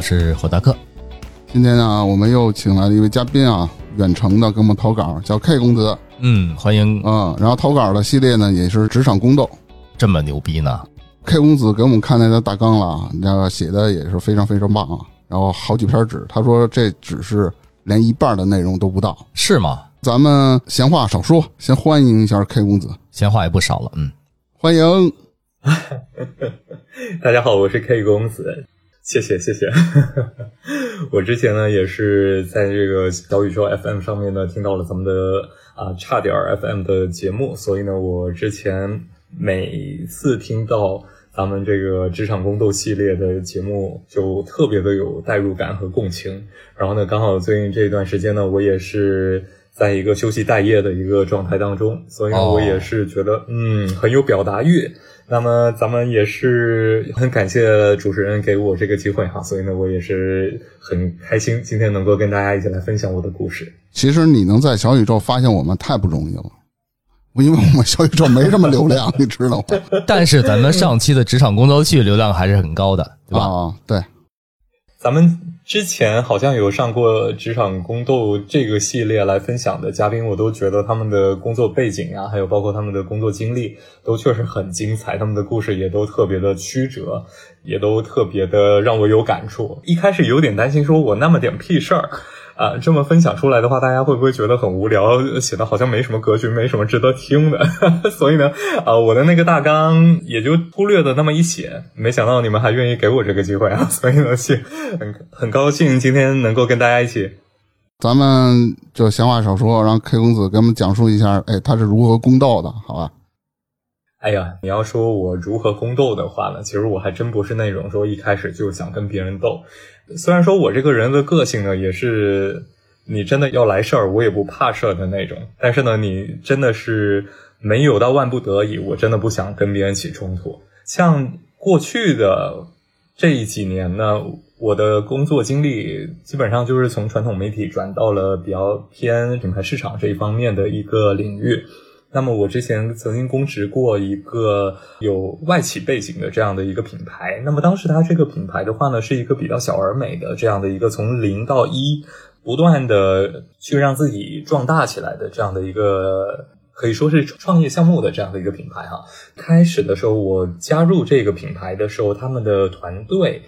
我是火大克，今天呢，我们又请来了一位嘉宾啊，远程的给我们投稿，叫 K 公子。嗯，欢迎嗯、然后投稿的系列呢，也是职场宫斗。这么牛逼呢？K 公子给我们看那个大纲了啊，那个写的也是非常非常棒啊。然后好几篇纸，他说这只是连一半的内容都不到。是吗？咱们闲话少说，先欢迎一下 K 公子，闲话也不少了，嗯，欢迎。大家好，我是 K 公子，谢谢谢谢。我之前呢也是在这个小宇宙 FM 上面呢听到了咱们的啊差点 FM 的节目，所以呢我之前每次听到咱们这个职场宫斗系列的节目，就特别的有代入感和共情。然后呢，刚好最近这段时间呢，我也是。在一个休息待业的一个状态当中，所以呢，哦我也是觉得，嗯，很有表达欲。那么咱们也是很感谢主持人给我这个机会哈，所以呢，我也是很开心今天能够跟大家一起来分享我的故事。其实你能在小宇宙发现我们太不容易了，因为我们小宇宙没什么流量，你知道吗？但是咱们上期的职场宫斗剧流量还是很高的，对吧？啊，对，咱们之前好像有上过职场宫斗这个系列来分享的嘉宾，我都觉得他们的工作背景啊，还有包括他们的工作经历，都确实很精彩，他们的故事也都特别的曲折，也都特别的让我有感触。一开始有点担心，说我那么点屁事儿。啊，这么分享出来的话，大家会不会觉得很无聊，写的好像没什么格局，没什么值得听的？所以呢，啊，我的那个大纲也就忽略的那么一写，没想到你们还愿意给我这个机会啊！所以呢，是很很高兴今天能够跟大家一起。咱们就闲话少说，让 K 公子给我们讲述一下，哎，他是如何公道的，好吧？哎呀，你要说我如何宫斗的话呢，其实我还真不是那种说一开始就想跟别人斗。虽然说我这个人的个性呢，也是你真的要来事儿，我也不怕事儿的那种。但是呢，你真的是没有到万不得已，我真的不想跟别人起冲突。像过去的这几年呢，我的工作经历基本上就是从传统媒体转到了比较偏品牌市场这一方面的一个领域。那么我之前曾经供职过一个有外企背景的这样的一个品牌，那么当时它这个品牌的话呢，是一个比较小而美的这样的一个从零到一不断的去让自己壮大起来的这样的一个。可以说是创业项目的这样的一个品牌哈。开始的时候，我加入这个品牌的时候，他们的团队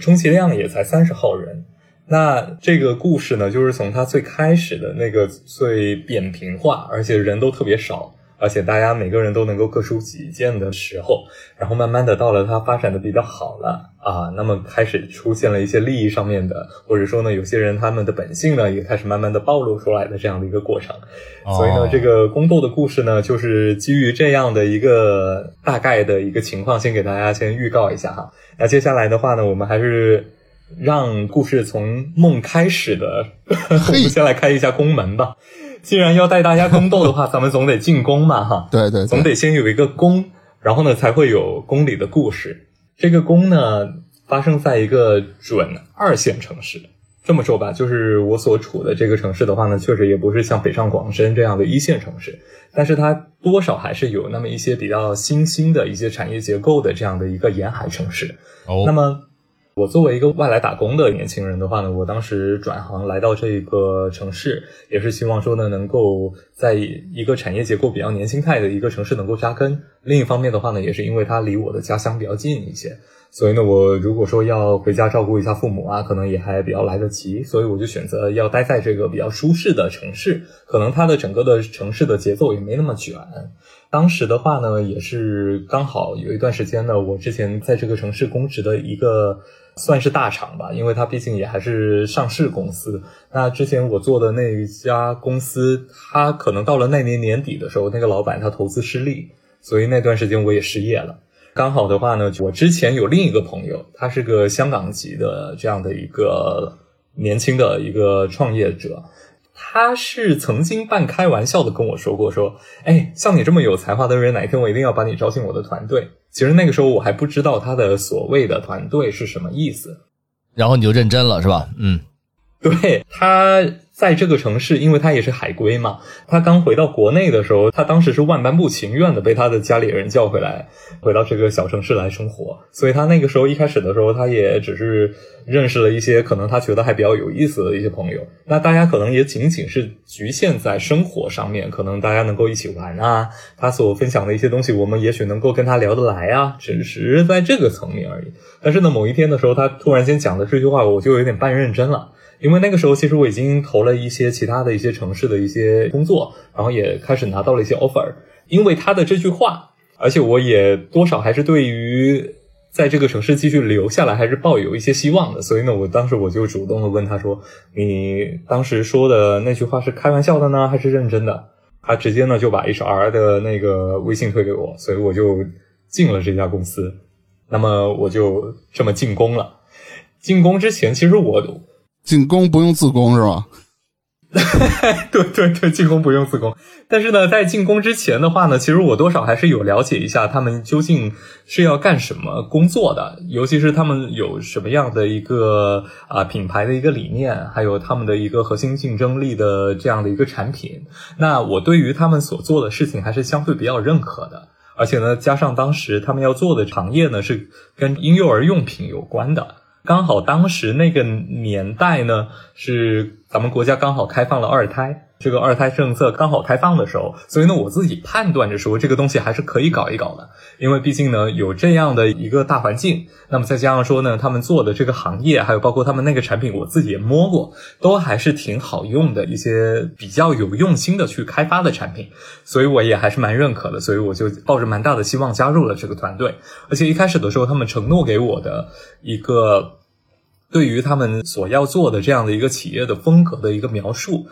充其量也才三十号人。那这个故事呢，就是从它最开始的那个最扁平化，而且人都特别少，而且大家每个人都能够各抒己见的时候，然后慢慢的到了它发展的比较好了啊，那么开始出现了一些利益上面的，或者说呢，有些人他们的本性呢也开始慢慢的暴露出来的这样的一个过程。所以呢，哦这个宫斗的故事呢，就是基于这样的一个大概的一个情况，先给大家先预告一下哈。那接下来的话呢，我们还是让故事从梦开始的，我们先来开一下宫门吧。既然要带大家宫斗的话，咱们总得进宫嘛哈。对对总，得先有一个宫，然后呢才会有宫里的故事。这个宫呢，发生在一个准二线城市。这么说吧，就是我所处的这个城市的话呢，确实也不是像北上广深这样的一线城市，但是它多少还是有那么一些比较新兴的一些产业结构的这样的一个沿海城市。哦，那么，我作为一个外来打工的年轻人的话呢，我当时转行来到这个城市，也是希望说呢，能够在一个产业结构比较年轻态的一个城市能够扎根。另一方面的话呢，也是因为它离我的家乡比较近一些，所以呢，我如果说要回家照顾一下父母啊，可能也还比较来得及，所以我就选择要待在这个比较舒适的城市，可能它的整个的城市的节奏也没那么卷。当时的话呢，也是刚好有一段时间呢，我之前在这个城市供职的一个算是大厂吧，因为它毕竟也还是上市公司。那之前我做的那一家公司，它可能到了那年年底的时候，那个老板他投资失利，所以那段时间我也失业了。刚好的话呢，我之前有另一个朋友，他是个香港籍的这样的一个年轻的一个创业者，他是曾经半开玩笑的跟我说过，说，哎，像你这么有才华的人，哪一天我一定要把你招进我的团队。其实那个时候我还不知道他的所谓的团队是什么意思，然后你就认真了是吧？嗯，对他。在这个城市，因为他也是海归嘛，他刚回到国内的时候，他当时是万般不情愿的被他的家里人叫回来，回到这个小城市来生活。所以他那个时候一开始的时候，他也只是认识了一些可能他觉得还比较有意思的一些朋友。那大家可能也仅仅是局限在生活上面，可能大家能够一起玩啊，他所分享的一些东西，我们也许能够跟他聊得来啊，只是在这个层面而已。但是呢，某一天的时候，他突然间讲的这句话，我就有点半认真了。因为那个时候，其实我已经投了一些其他的一些城市的一些工作，然后也开始拿到了一些 offer。因为他的这句话，而且我也多少还是对于在这个城市继续留下来还是抱有一些希望的。所以呢，我当时我就主动的问他说：“你当时说的那句话是开玩笑的呢，还是认真的？”他直接呢就把 HR 的那个微信推给我，所以我就进了这家公司。那么我就这么进攻了。进攻之前，其实我。进攻不用自攻是吧？对对对，进攻不用自攻。但是呢，在进攻之前的话呢，其实我多少还是有了解一下他们究竟是要干什么工作的，尤其是他们有什么样的一个啊品牌的一个理念，还有他们的一个核心竞争力的这样的一个产品。那我对于他们所做的事情还是相对比较认可的，而且呢，加上当时他们要做的行业呢是跟婴幼儿用品有关的。刚好当时那个年代呢，是咱们国家刚好开放了二胎。这个二胎政策刚好开放的时候，所以呢，我自己判断着说，这个东西还是可以搞一搞的，因为毕竟呢，有这样的一个大环境，那么再加上说呢，他们做的这个行业，还有包括他们那个产品，我自己也摸过，都还是挺好用的，一些比较有用心的去开发的产品，所以我也还是蛮认可的，所以我就抱着蛮大的希望加入了这个团队，而且一开始的时候，他们承诺给我的一个对于他们所要做的这样的一个企业的风格的一个描述。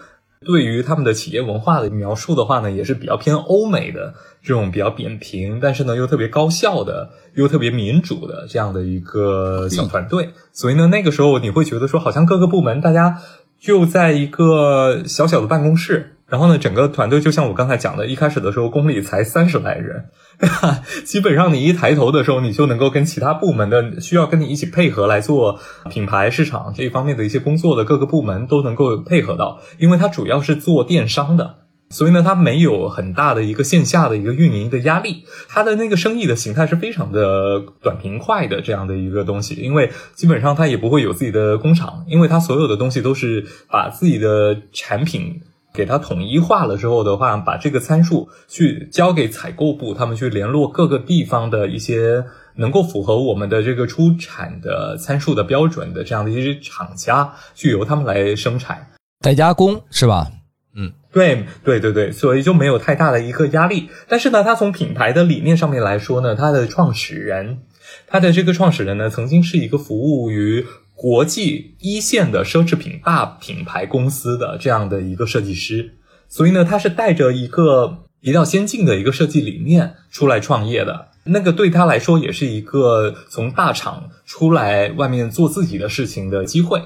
对于他们的企业文化的描述的话呢，也是比较偏欧美的这种比较扁平，但是呢又特别高效的，又特别民主的这样的一个小团队。所以呢，那个时候你会觉得说，好像各个部门大家就在一个小小的办公室。然后呢，整个团队就像我刚才讲的，一开始的时候公里才三十来人，基本上你一抬头的时候，你就能够跟其他部门的需要跟你一起配合来做品牌市场这一方面的一些工作的各个部门都能够配合到，因为它主要是做电商的，所以呢，它没有很大的一个线下的一个运营的压力，它的那个生意的形态是非常的短平快的这样的一个东西，因为基本上它也不会有自己的工厂，因为它所有的东西都是把自己的产品。给它统一化了之后的话，把这个参数去交给采购部，他们去联络各个地方的一些能够符合我们的这个出产的参数的标准的这样的一些厂家，去由他们来生产、代加工，是吧？嗯，对，对，对，对，所以就没有太大的一个压力。但是呢，它从品牌的理念上面来说呢，它的创始人，他的这个创始人呢，曾经是一个服务于。国际一线的奢侈品大品牌公司的这样的一个设计师，所以呢，他是带着一个比较先进的一个设计理念出来创业的。那个对他来说也是一个从大厂出来外面做自己的事情的机会。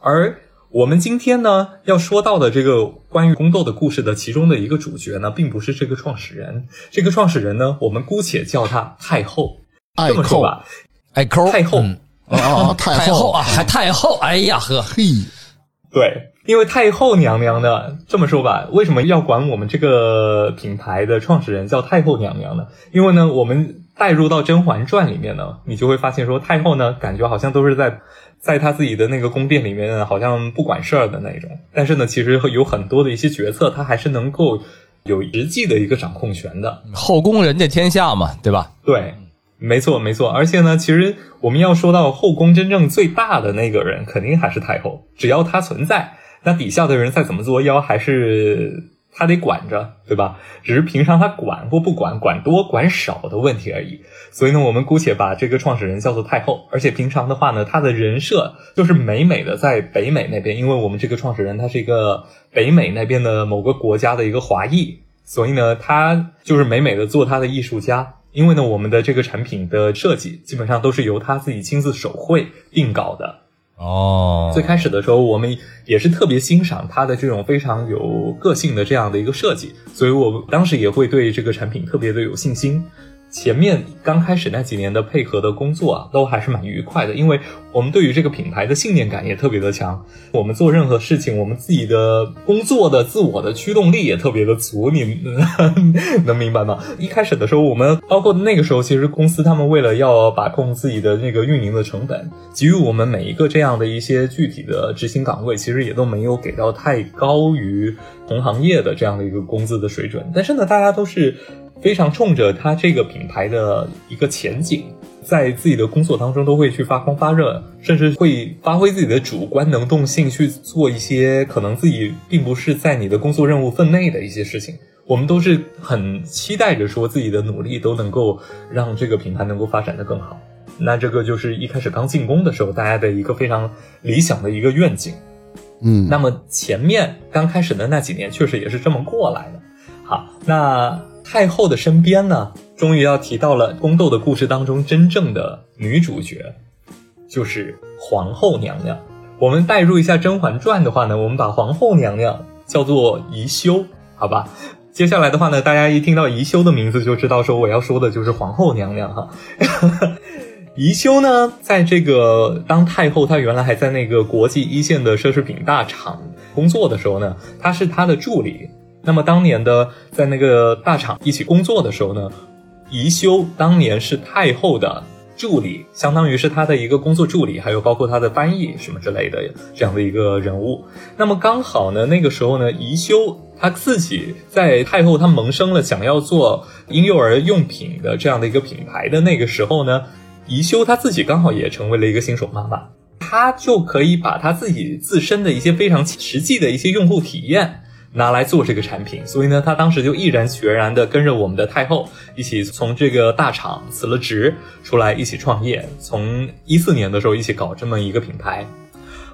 而我们今天呢要说到的这个关于宫斗的故事的其中的一个主角呢，并不是这个创始人。这个创始人呢，我们姑且叫他太后。这么说吧，爱抠太后。啊，太后啊，还太后，哎呀呵，嘿，对，因为太后娘娘呢，这么说吧，为什么要管我们这个品牌的创始人叫太后娘娘呢？因为呢，我们带入到《甄嬛传》里面呢，你就会发现说，太后呢，感觉好像都是在在她自己的那个宫殿里面，好像不管事儿的那种。但是呢，其实有很多的一些决策，她还是能够有实际的一个掌控权的。后宫人家天下嘛，对吧？对。没错，没错，而且呢，其实我们要说到后宫真正最大的那个人，肯定还是太后。只要她存在，那底下的人再怎么作妖，还是她得管着，对吧？只是平常她管或不管，管多管少的问题而已。所以呢，我们姑且把这个创始人叫做太后。而且平常的话呢，他的人设就是美美的在北美那边，因为我们这个创始人他是一个北美那边的某个国家的一个华裔，所以呢，他就是美美的做他的艺术家。因为呢，我们的这个产品的设计基本上都是由他自己亲自手绘定稿的。哦，最开始的时候，我们也是特别欣赏他的这种非常有个性的这样的一个设计，所以我当时也会对这个产品特别的有信心。前面刚开始那几年的配合的工作啊，都还是蛮愉快的，因为我们对于这个品牌的信念感也特别的强。我们做任何事情，我们自己的工作的自我的驱动力也特别的足，你能明白吗？一开始的时候，我们包括那个时候，其实公司他们为了要把控自己的那个运营的成本，给予我们每一个这样的一些具体的执行岗位，其实也都没有给到太高于同行业的这样的一个工资的水准。但是呢，大家都是。非常冲着他这个品牌的一个前景，在自己的工作当中都会去发光发热，甚至会发挥自己的主观能动性去做一些可能自己并不是在你的工作任务分内的一些事情。我们都是很期待着说自己的努力都能够让这个品牌能够发展的更好。那这个就是一开始刚进攻的时候，大家的一个非常理想的一个愿景。嗯，那么前面刚开始的那几年确实也是这么过来的。好，那。太后的身边呢，终于要提到了宫斗的故事当中真正的女主角，就是皇后娘娘。我们代入一下《甄嬛传》的话呢，我们把皇后娘娘叫做宜修，好吧？接下来的话呢，大家一听到宜修的名字就知道说我要说的就是皇后娘娘哈。宜修呢，在这个当太后，她原来还在那个国际一线的奢侈品大厂工作的时候呢，她是她的助理。那么当年的在那个大厂一起工作的时候呢，宜修当年是太后的助理，相当于是她的一个工作助理，还有包括她的翻译什么之类的这样的一个人物。那么刚好呢，那个时候呢，宜修她自己在太后她萌生了想要做婴幼儿用品的这样的一个品牌的那个时候呢，宜修她自己刚好也成为了一个新手妈妈，她就可以把她自己自身的一些非常实际的一些用户体验。拿来做这个产品，所以呢，他当时就毅然决然的跟着我们的太后一起从这个大厂辞了职，出来一起创业。从一四年的时候一起搞这么一个品牌。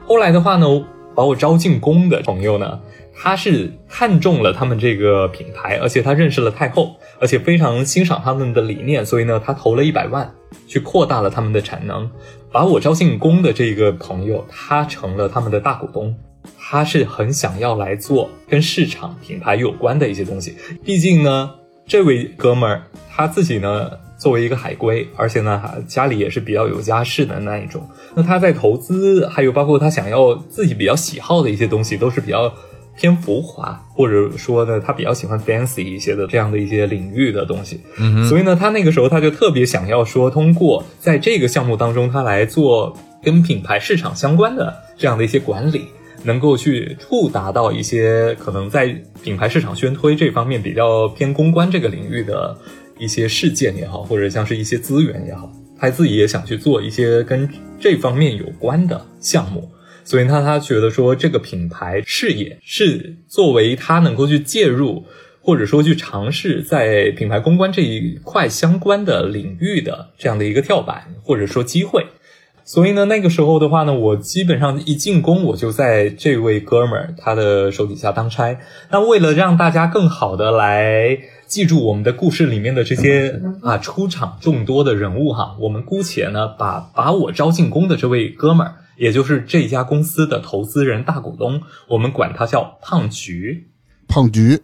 后来的话呢，把我招进宫的朋友呢，他是看中了他们这个品牌，而且他认识了太后，而且非常欣赏他们的理念，所以呢，他投了一百万去扩大了他们的产能。把我招进宫的这个朋友，他成了他们的大股东。他是很想要来做跟市场品牌有关的一些东西，毕竟呢，这位哥们儿他自己呢作为一个海归，而且呢家里也是比较有家世的那一种，那他在投资，还有包括他想要自己比较喜好的一些东西，都是比较偏浮华，或者说呢他比较喜欢 fancy 一些的这样的一些领域的东西。嗯，所以呢他那个时候他就特别想要说，通过在这个项目当中，他来做跟品牌市场相关的这样的一些管理。能够去触达到一些可能在品牌市场宣推这方面比较偏公关这个领域的一些事件也好，或者像是一些资源也好，他自己也想去做一些跟这方面有关的项目，所以他他觉得说这个品牌事业是作为他能够去介入或者说去尝试在品牌公关这一块相关的领域的这样的一个跳板或者说机会。所以呢，那个时候的话呢，我基本上一进宫，我就在这位哥们儿他的手底下当差。那为了让大家更好的来记住我们的故事里面的这些啊出场众多的人物哈，我们姑且呢把把我招进宫的这位哥们儿，也就是这家公司的投资人大股东，我们管他叫胖菊。胖菊，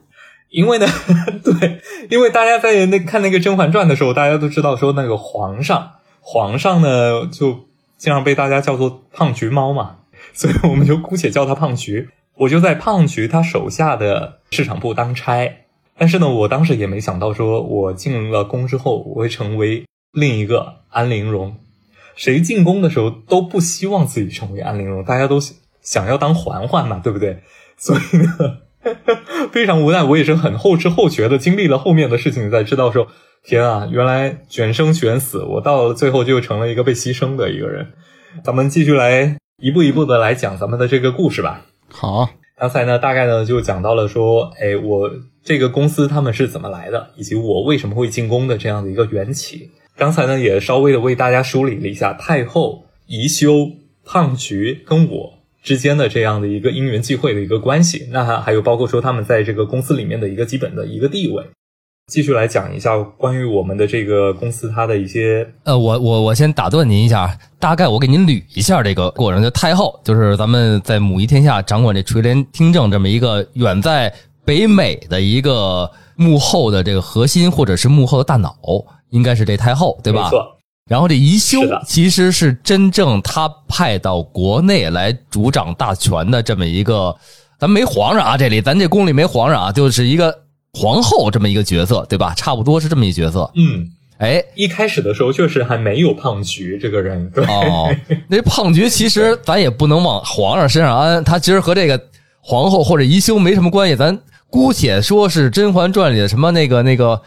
因为呢，对，因为大家在那看那个《甄嬛传》的时候，大家都知道说那个皇上，皇上呢就。经常被大家叫做胖橘猫嘛，所以我们就姑且叫它胖橘。我就在胖橘他手下的市场部当差，但是呢，我当时也没想到，说我进了宫之后，我会成为另一个安陵容。谁进宫的时候都不希望自己成为安陵容，大家都想要当嬛嬛嘛，对不对？所以呢，非常无奈，我也是很后知后觉的经历了后面的事情，才知道说。天啊，原来卷生卷死，我到最后就成了一个被牺牲的一个人。咱们继续来一步一步的来讲咱们的这个故事吧。好，刚才呢大概呢就讲到了说，哎，我这个公司他们是怎么来的，以及我为什么会进宫的这样的一个缘起。刚才呢也稍微的为大家梳理了一下太后、宜修、胖菊跟我之间的这样的一个因缘际会的一个关系。那还有包括说他们在这个公司里面的一个基本的一个地位。继续来讲一下关于我们的这个公司它的一些呃，我我我先打断您一下，大概我给您捋一下这个过程。就太后，就是咱们在母仪天下掌管这垂帘听政这么一个远在北美的一个幕后的这个核心，或者是幕后的大脑，应该是这太后，对吧？没错，然后这宜修其实是真正他派到国内来主掌大权的这么一个，咱没皇上啊，这里咱这宫里没皇上啊，就是一个皇后这么一个角色，对吧？差不多是这么一角色。嗯，哎，一开始的时候确实还没有胖菊这个人，对，哦，那胖菊其实咱也不能往皇上身上安，他其实和这个皇后或者宜修没什么关系，咱姑且说是《甄嬛传》里的什么那个那个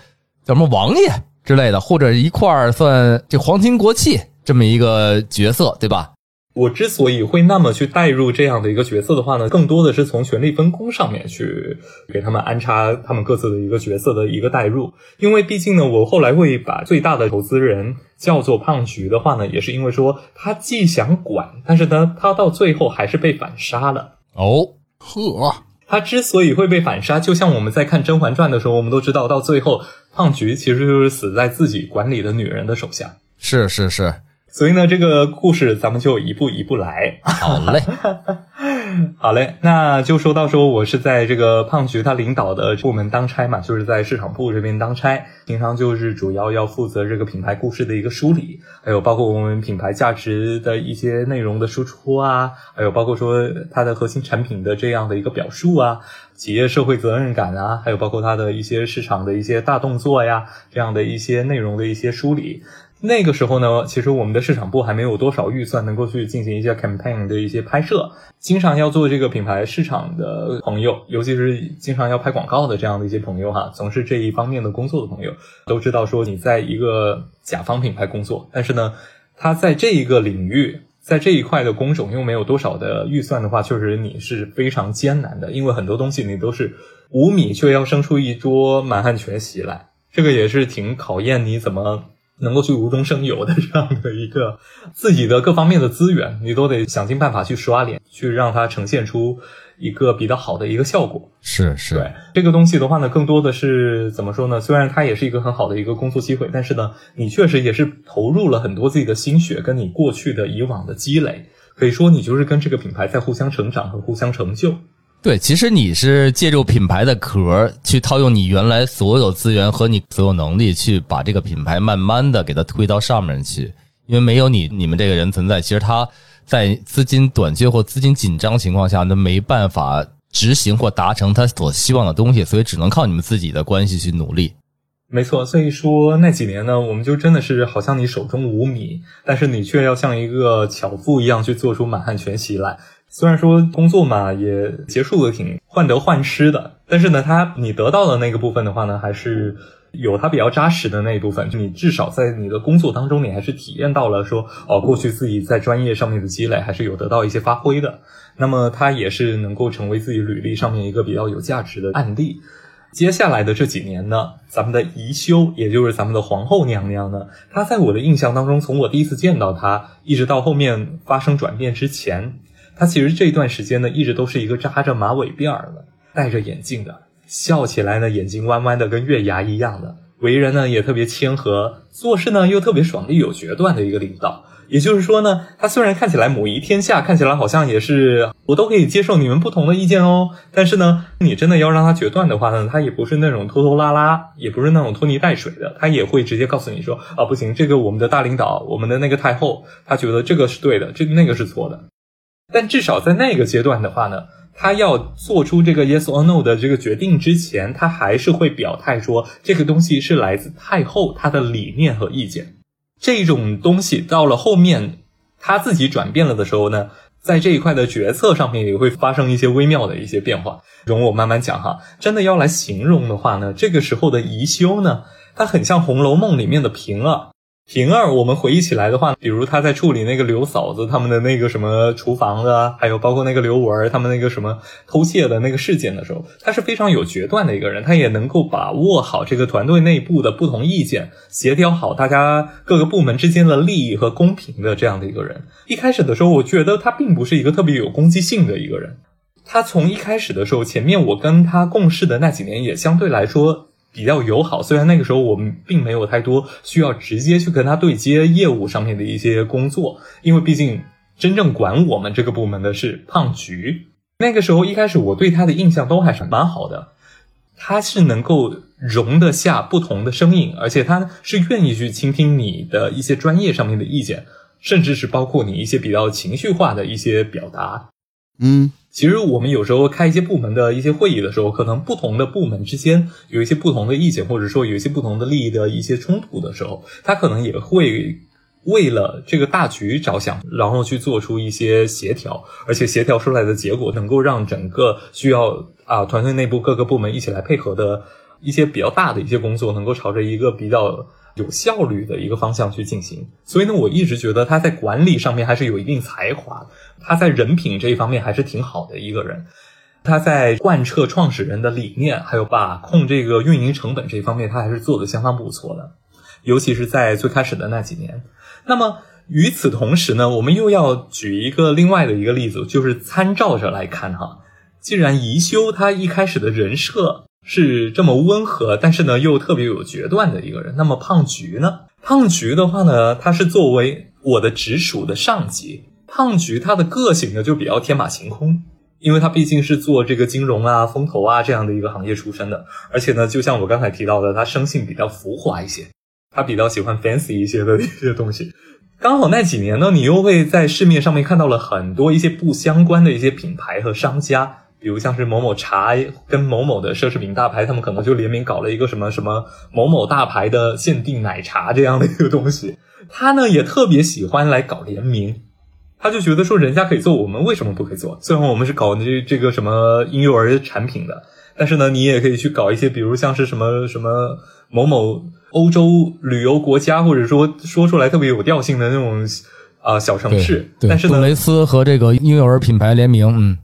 叫什么王爷之类的，或者一块儿算这皇亲国戚这么一个角色，对吧？我之所以会那么去带入这样的一个角色的话呢，更多的是从权力分工上面去给他们安插他们各自的一个角色的一个代入。因为毕竟呢，我后来会把最大的投资人叫做胖菊的话呢，也是因为说他既想管，但是呢，他到最后还是被反杀了。哦，呵，他之所以会被反杀，就像我们在看《甄嬛传》的时候，我们都知道，到最后胖菊其实就是死在自己管理的女人的手下。是是是，所以呢，这个故事咱们就一步一步来。好嘞，好嘞，那就说到说我是在这个胖菊他领导的部门当差嘛，就是在市场部这边当差，平常就是主要要负责这个品牌故事的一个梳理，还有包括我们品牌价值的一些内容的输出啊，还有包括说它的核心产品的这样的一个表述啊，企业社会责任感啊，还有包括它的一些市场的一些大动作呀，这样的一些内容的一些梳理。那个时候呢，其实我们的市场部还没有多少预算能够去进行一些 campaign 的一些拍摄，经常要做这个品牌市场的朋友，尤其是经常要拍广告的这样的一些朋友哈，从事这一方面的工作的朋友，都知道说你在一个甲方品牌工作，但是呢，他在这一个领域。在这一块的工种又没有多少的预算的话，确实你是非常艰难的，因为很多东西你都是五米却要生出一桌满汉全席来，这个也是挺考验你怎么能够去无中生有的这样的一个自己的各方面的资源，你都得想尽办法去刷脸，去让它呈现出一个比较好的一个效果。是是，对这个东西的话呢，更多的是怎么说呢？虽然它也是一个很好的一个工作机会，但是呢，你确实也是投入了很多自己的心血，跟你过去的以往的积累，可以说你就是跟这个品牌在互相成长和互相成就。对，其实你是借助品牌的壳去套用你原来所有资源和你所有能力，去把这个品牌慢慢的给它推到上面去。因为没有你你们这个人存在，其实他在资金短缺或资金紧张情况下，那没办法执行或达成他所希望的东西，所以只能靠你们自己的关系去努力。没错，所以说那几年呢，我们就真的是好像你手中无米，但是你却要像一个巧妇一样去做出满汉全席来。虽然说工作嘛也结束的挺患得患失的，但是呢，他你得到的那个部分的话呢，还是有它比较扎实的。那一部分。就你至少在你的工作当中，你还是体验到了说哦，过去自己在专业上面的积累还是有得到一些发挥的。那么它也是能够成为自己履历上面一个比较有价值的。案例。接下来的这几年呢，咱们的。宜修，也就是咱们的。皇后娘娘呢，她在我的印象当中，从我第一次见到她，一直到后面发生转变之前，他其实这段时间呢，一直都是一个扎着马尾辫儿的，戴着眼镜的，笑起来呢眼睛弯弯的，跟月牙一样的，为人呢也特别谦和，做事呢又特别爽利有决断的一个领导。也就是说呢，他虽然看起来母仪天下，看起来好像也是我都可以接受你们不同的意见哦，但是呢，你真的要让他决断的话呢，他也不是那种拖拖拉拉，也不是那种拖泥带水的，他也会直接告诉你说啊，不行，这个我们的大领导，我们的那个太后，他觉得这个是对的，这那个是错的。但至少在那个阶段的话呢，他要做出这个 yes or no 的这个决定之前，他还是会表态说这个东西是来自太后她的理念和意见。这种东西到了后面，他自己转变了的时候呢，在这一块的决策上面也会发生一些微妙的一些变化。容我慢慢讲哈。真的要来形容的话呢，这个时候的宜修呢，它很像《红楼梦》里面的平儿。平儿，我们回忆起来的话，比如他在处理那个刘嫂子他们的那个什么厨房的，还有包括那个刘文他们那个什么偷窃的那个事件的时候，他是非常有决断的一个人，他也能够把握好这个团队内部的不同意见，协调好大家各个部门之间的利益和公平的这样的一个人。一开始的时候，我觉得他并不是一个特别有攻击性的一个人。他从一开始的时候，前面我跟他共事的那几年也相对来说比较友好。虽然那个时候我们并没有太多需要直接去跟他对接业务上面的一些工作，因为毕竟真正管我们这个部门的是胖菊。那个时候一开始我对他的印象都还是蛮好的，他是能够容得下不同的声音，而且他是愿意去倾听你的一些专业上面的意见，甚至是包括你一些比较情绪化的一些表达。嗯其实我们有时候开一些部门的一些会议的时候，可能不同的部门之间有一些不同的意见，或者说有一些不同的利益的一些冲突的时候，他可能也会为了这个大局着想，然后去做出一些协调，而且协调出来的结果能够让整个需要啊团队内部各个部门一起来配合的一些比较大的一些工作，能够朝着一个比较有效率的一个方向去进行。所以呢，我一直觉得他在管理上面还是有一定才华。他在人品这一方面还是挺好的一个人，他在贯彻创始人的理念，还有把控这个运营成本这一方面，他还是做的相当不错的，尤其是在最开始的那几年。那么与此同时呢，我们又要举一个另外的一个例子，就是参照着来看哈。既然宜修他一开始的人设是这么温和，但是呢又特别有决断的一个人，那么胖菊呢？胖菊的话呢，他是作为我的直属的上级。胖菊他的个性呢就比较天马行空，因为他毕竟是做这个金融啊、风投啊这样的一个行业出身的，而且呢，就像我刚才提到的，他生性比较浮华一些，他比较喜欢 fancy 一些的一些东西。刚好那几年呢，你又会在市面上面看到了很多一些不相关的一些品牌和商家，比如像是某某茶跟某某的奢侈品大牌，他们可能就联名搞了一个什么什么某某大牌的限定奶茶这样的一个东西。他呢也特别喜欢来搞联名。他就觉得说人家可以做，我们为什么不可以做？虽然我们是搞这这个什么婴幼儿产品的，但是呢，你也可以去搞一些，比如像是什么什么某某欧洲旅游国家，或者说说出来特别有调性的那种啊、小城市。对，但是呢，杜蕾斯和这个婴幼儿品牌联名，嗯，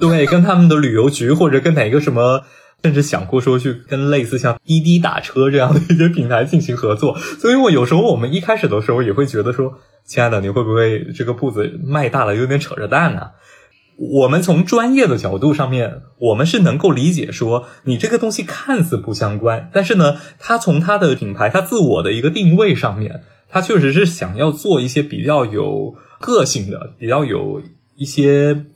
对，跟他们的旅游局或者跟哪个什么，甚至想过说去跟类似像滴滴打车这样的一些平台进行合作。所以我有时候我们一开始的时候也会觉得说，亲爱的，你会不会这个铺子卖大了有点扯着蛋呢、我们从专业的角度上面，我们是能够理解说，你这个东西看似不相关，但是呢，它从它的品牌、它自我的一个定位上面，它确实是想要做一些比较有个性的、比较有一些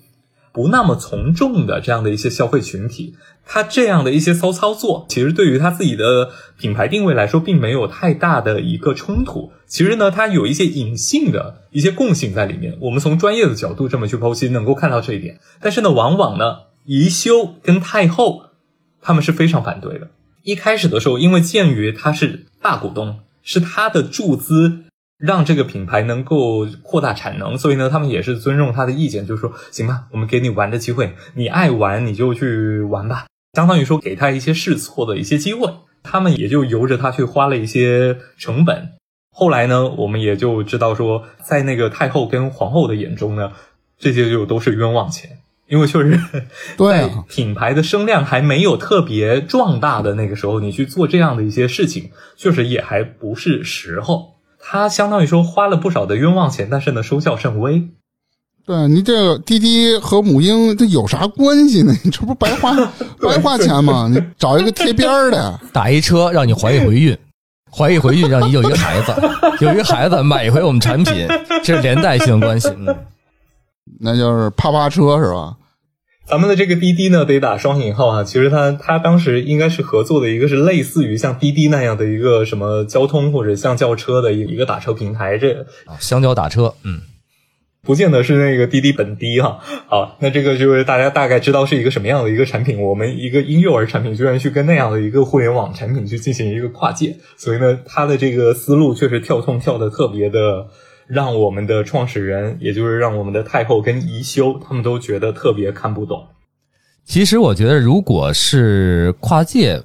不那么从众的这样的一些消费群体。他这样的一些骚操作，其实对于他自己的品牌定位来说，并没有太大的一个冲突。其实呢，它有一些隐性的一些共性在里面。我们从专业的角度这么去剖析，能够看到这一点。但是呢，往往呢，宜修跟太后他们是非常反对的。一开始的时候，因为鉴于他是大股东，是他的注资让这个品牌能够扩大产能，所以呢，他们也是尊重他的意见，就是说，行吧，我们给你玩的机会，你爱玩你就去玩吧，相当于说给他一些试错的一些机会，他们也就由着他去花了一些成本。后来呢，我们也就知道说，在那个太后跟皇后的眼中呢，这些就都是冤枉钱，因为确实在 对啊，品牌的声量还没有特别壮大的那个时候，你去做这样的一些事情，确实也还不是时候。他相当于说花了不少的冤枉钱，但是呢，收效甚微。对你这个滴滴和母婴这有啥关系呢？你 这不白花 白花钱吗？你找一个贴边儿的，打一车让你怀一回孕，怀一回孕让你有一个孩子，有一个孩子买一回我们产品，这是连带性关系。嗯，那就是啪啪车是吧？咱们的这个滴滴呢，得打双引号啊。其实它它当时应该是合作的一个是类似于像滴滴那样的一个什么交通或者像轿车的一一个打车平台，这啊香蕉打车，嗯，不见得是那个滴滴本滴哈。好，那这个就是大家大概知道是一个什么样的一个产品。我们一个婴幼儿产品居然去跟那样的一个互联网产品去进行一个跨界，所以呢，它的这个思路确实跳痛跳的特别的，让我们的创始人，也就是让我们的太后跟宜修他们都觉得特别看不懂。其实我觉得，如果是跨界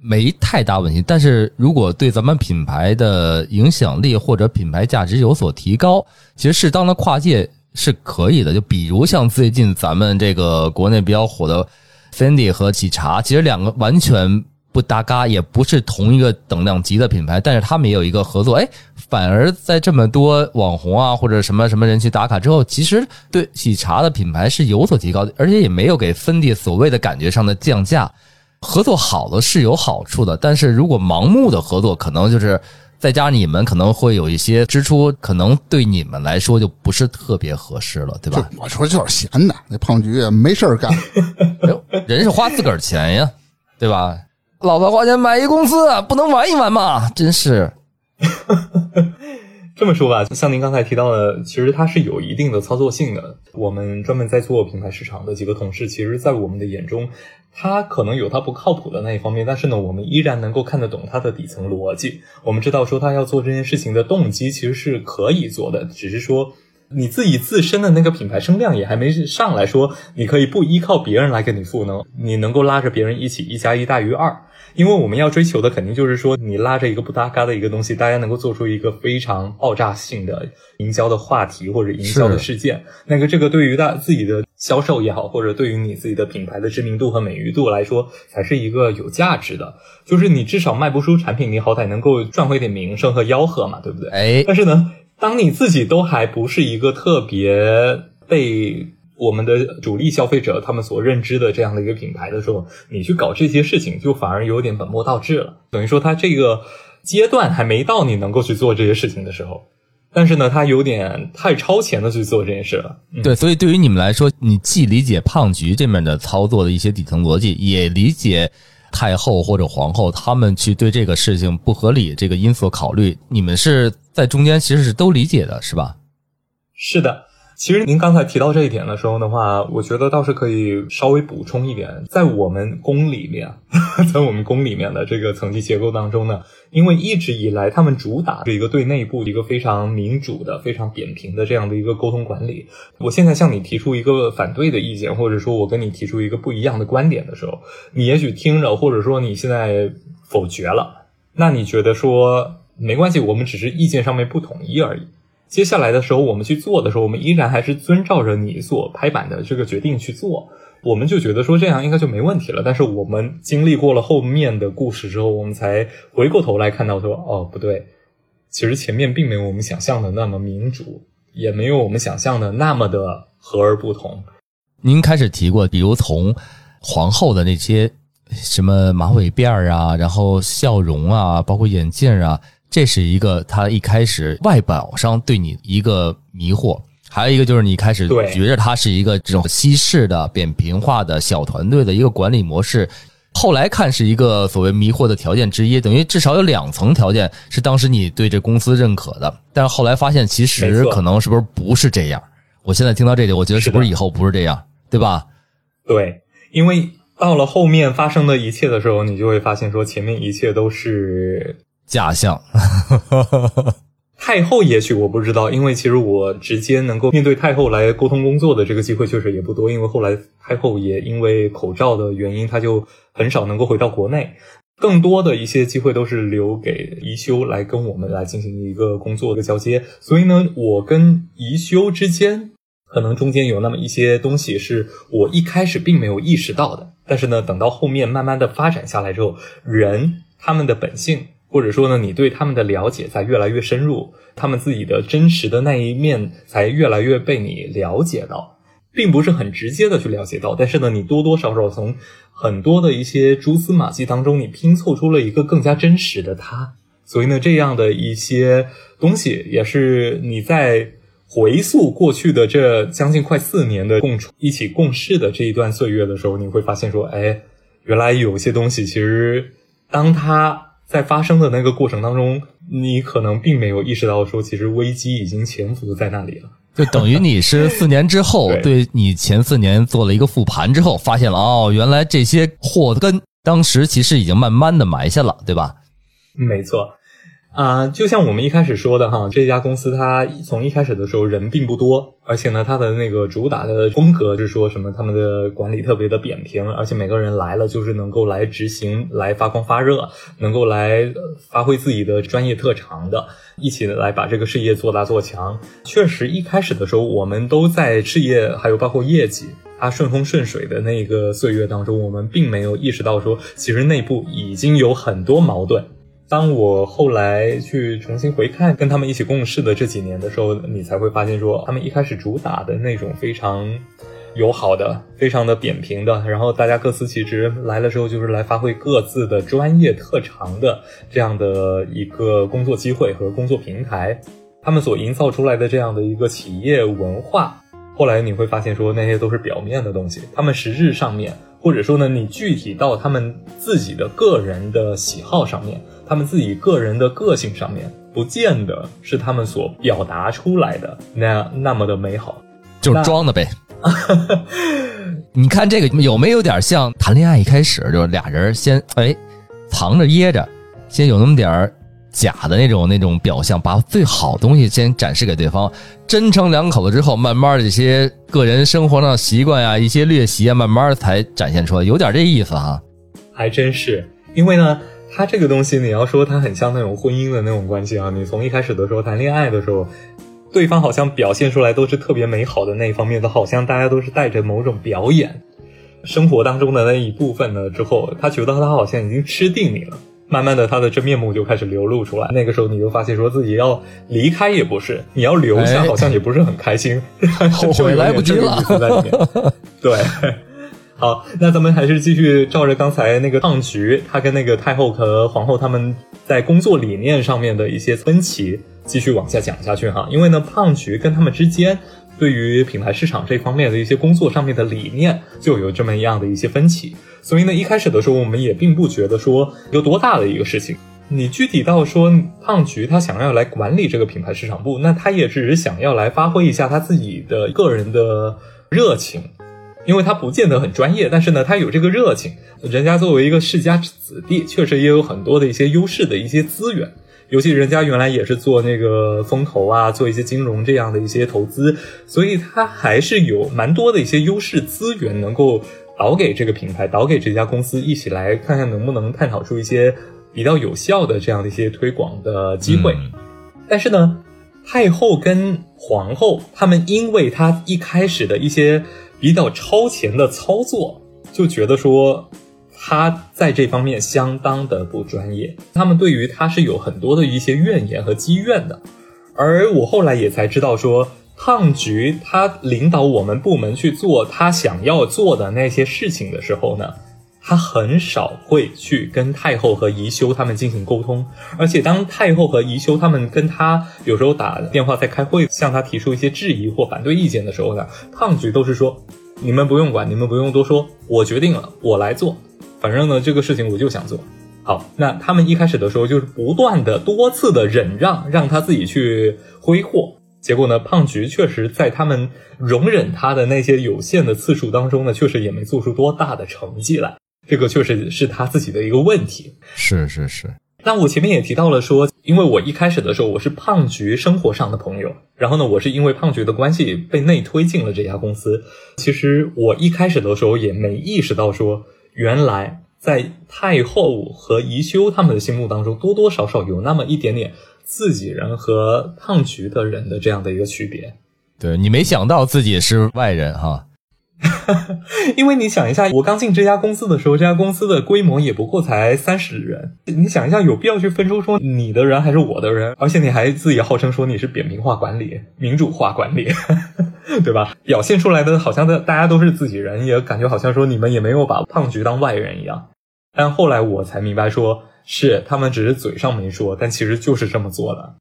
没太大问题，但是如果对咱们品牌的影响力或者品牌价值有所提高，其实适当的跨界是可以的。就比如像最近咱们这个国内比较火的 Fendi 和喜茶，其实两个完全不搭嘎，也不是同一个等量级的品牌，但是他们也有一个合作，哎，反而在这么多网红啊或者什么什么人去打卡之后，其实对喜茶的品牌是有所提高的，而且也没有给芬迪所谓的感觉上的降价。合作好了是有好处的，但是如果盲目的合作，可能就是再加上你们可能会有一些支出，可能对你们来说就不是特别合适了，对吧？我说就是闲的，那胖菊也没事儿干，人是花自个儿钱呀，对吧？老子花钱买一公司，不能玩一玩吗？真是。这么说吧，像您刚才提到的，其实它是有一定的操作性的。我们专门在做品牌市场的几个同事，其实，在我们的眼中，他可能有他不靠谱的那一方面，但是呢，我们依然能够看得懂他的底层逻辑。我们知道说他要做这件事情的动机其实是可以做的，只是说你自己自身的那个品牌声量也还没上来说，你可以不依靠别人来给你赋能，你能够拉着别人一起一加一大于二。因为我们要追求的肯定就是说，你拉着一个不搭嘎的一个东西，大家能够做出一个非常爆炸性的营销的话题或者营销的事件。那个这个对于大自己的销售也好，或者对于你自己的品牌的知名度和美誉度来说，才是一个有价值的。就是你至少卖不出产品，你好歹能够赚回点名声和吆喝嘛，对不对？哎，但是呢，当你自己都还不是一个特别被。我们的主力消费者他们所认知的这样的一个品牌的时候，你去搞这些事情，就反而有点本末倒置了。等于说，他这个阶段还没到你能够去做这些事情的时候，但是呢，他有点太超前的去做这件事了。对，所以对于你们来说，你既理解胖菊这面的操作的一些底层逻辑，也理解太后或者皇后他们去对这个事情不合理这个因素考虑，你们是在中间其实是都理解的，是吧？是的。其实您刚才提到这一点的时候的话，我觉得倒是可以稍微补充一点，在我们宫里面，在我们宫里面的这个层级结构当中呢，因为一直以来他们主打是一个对内部一个非常民主的、非常扁平的这样的一个沟通管理。我现在向你提出一个反对的意见，或者说我跟你提出一个不一样的观点的时候，你也许听着，或者说你现在否决了，那你觉得说没关系，我们只是意见上面不统一而已。接下来的时候，我们去做的时候，我们依然还是遵照着你所拍板的这个决定去做。我们就觉得说这样应该就没问题了。但是我们经历过了后面的故事之后，我们才回过头来看到说，哦，不对，其实前面并没有我们想象的那么民主，也没有我们想象的那么的和而不同。您开始提过，比如从皇后的那些什么马尾辫啊，然后笑容啊，包括眼镜啊。这是一个他一开始外表上对你一个迷惑，还有一个就是你开始觉着他是一个这种西式的扁平化的小团队的一个管理模式，后来看是一个所谓迷惑的条件之一，等于至少有两层条件是当时你对这公司认可的，但是后来发现其实可能是不是不是这样？我现在听到这里，我觉得是不是以后不是这样，对吧？对，因为到了后面发生的一切的时候，你就会发现说前面一切都是。假象，太后也许我不知道，因为其实我直接能够面对太后来沟通工作的这个机会确实也不多，因为后来太后也因为口罩的原因，她就很少能够回到国内，更多的一些机会都是留给宜修来跟我们来进行一个工作的交接，所以呢，我跟宜修之间可能中间有那么一些东西是我一开始并没有意识到的，但是呢，等到后面慢慢的发展下来之后，人他们的本性。或者说呢，你对他们的了解在越来越深入，他们自己的真实的那一面才越来越被你了解到，并不是很直接的去了解到，但是呢，你多多少少从很多的一些蛛丝马迹当中，你拼凑出了一个更加真实的他。所以呢，这样的一些东西，也是你在回溯过去的这将近快四年的共处一起共事的这一段岁月的时候，你会发现说，哎，原来有些东西其实当他。在发生的那个过程当中，你可能并没有意识到，说其实危机已经潜伏在那里了。就等于你是 四年之后，对你前四年做了一个复盘之后，发现了哦，原来这些祸根当时其实已经慢慢的埋下了，对吧？没错。啊，就像我们一开始说的哈，这家公司它从一开始的时候人并不多，而且呢，它的那个主打的风格是说什么，他们的管理特别的扁平，而且每个人来了就是能够来执行、来发光发热，能够来发挥自己的专业特长的，一起来把这个事业做大做强。确实，一开始的时候，我们都在事业还有包括业绩它顺风顺水的那个岁月当中，我们并没有意识到说，其实内部已经有很多矛盾。当我后来去重新回看跟他们一起共事的这几年的时候，你才会发现说，他们一开始主打的那种非常友好的，非常的扁平的，然后大家各司其职，来了之后就是来发挥各自的专业特长的这样的一个工作机会和工作平台。他们所营造出来的这样的一个企业文化，后来你会发现说那些都是表面的东西，他们实质上面，或者说呢，你具体到他们自己的个人的喜好上面，他们自己个人的个性上面，不见得是他们所表达出来的那那么的美好，就是装的呗。你看这个有没有点像谈恋爱？一开始就是俩人先哎藏着掖着，先有那么点儿。假的那种那种表象，把最好东西先展示给对方，真成两口子之后，慢慢的这些个人生活上的习惯呀，一些劣习啊，慢慢才展现出来，有点这意思哈。还真是，因为呢，他这个东西你要说它很像那种婚姻的那种关系啊，你从一开始的时候谈恋爱的时候，对方好像表现出来都是特别美好的那一方面的，好像大家都是带着某种表演，生活当中的那一部分呢，之后他觉得他好像已经吃定你了。慢慢的，他的真面目就开始流露出来。那个时候，你就发现说自己要离开也不是，你要留下好像也不是很开心，后悔来不及了。对，好，那咱们还是继续照着刚才那个胖菊，他跟那个太后和皇后他们在工作理念上面的一些分歧，继续往下讲下去哈。因为呢，胖菊跟他们之间。对于品牌市场这方面的一些工作上面的理念，就有这么一样的一些分歧。所以呢，一开始的时候，我们也并不觉得说有多大的一个事情。你具体到说胖菊他想要来管理这个品牌市场部，那他也只是想要来发挥一下他自己的个人的热情，因为他不见得很专业，但是呢，他有这个热情。人家作为一个世家子弟，确实也有很多的一些优势的一些资源。尤其人家原来也是做那个风投啊，做一些金融这样的一些投资，所以他还是有蛮多的一些优势资源，能够导给这个品牌，导给这家公司，一起来看看能不能探讨出一些比较有效的这样的一些推广的机会。但是呢，太后跟皇后他们因为他一开始的一些比较超前的操作，就觉得说。他在这方面相当的不专业，他们对于他是有很多的一些怨言和积怨的。而我后来也才知道，说胖菊他领导我们部门去做他想要做的那些事情的时候呢，他很少会去跟太后和宜修他们进行沟通。而且当太后和宜修他们跟他有时候打电话在开会，向他提出一些质疑或反对意见的时候呢，胖菊都是说：“你们不用管，你们不用多说，我决定了，我来做。”反正呢，这个事情我就想做好。那他们一开始的时候就是不断的多次的忍让，让他自己去挥霍。结果呢，胖菊确实在他们容忍他的那些有限的次数当中呢，确实也没做出多大的成绩来。这个确实是他自己的一个问题。是是是。那我前面也提到了说，因为我一开始的时候我是胖菊生活上的朋友，然后呢，我是因为胖菊的关系被内推进了这家公司。其实我一开始的时候也没意识到说。原来在太后和宜修他们的心目当中，多多少少有那么一点点自己人和胖菊的人的这样的一个区别。对你没想到自己是外人哈。因为你想一下，我刚进这家公司的时候，这家公司的规模也不过才三十人。你想一下，有必要去分出说你的人还是我的人？而且你还自己号称说你是扁平化管理、民主化管理，对吧？表现出来的好像的大家都是自己人，也感觉好像说你们也没有把胖菊当外人一样。但后来我才明白，说是他们只是嘴上没说，但其实就是这么做的。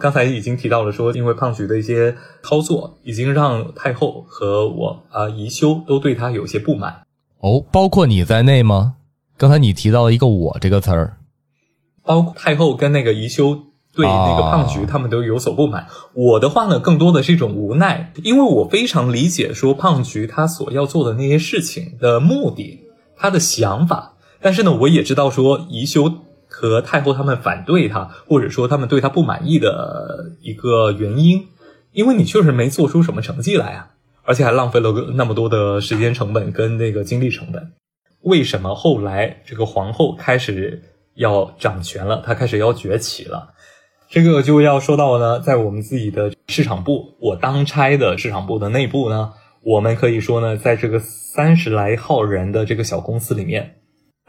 刚才已经提到了，说因为胖菊的一些操作，已经让太后和我啊宜修都对他有些不满哦，包括你在内吗？刚才你提到了一个“我”这个词儿，包括太后跟那个宜修对那个胖菊他们都有所不满。我的话呢，更多的是一种无奈，因为我非常理解说胖菊他所要做的那些事情的目的，他的想法，但是呢，我也知道说宜修。和太后他们反对他，或者说他们对他不满意的一个原因，因为你确实没做出什么成绩来啊，而且还浪费了那么多的时间成本跟那个精力成本。为什么后来这个皇后开始要掌权了，她开始要崛起了？这个就要说到呢，在我们自己的市场部，我当差的市场部的内部呢，我们可以说呢，在这个三十来号人的这个小公司里面。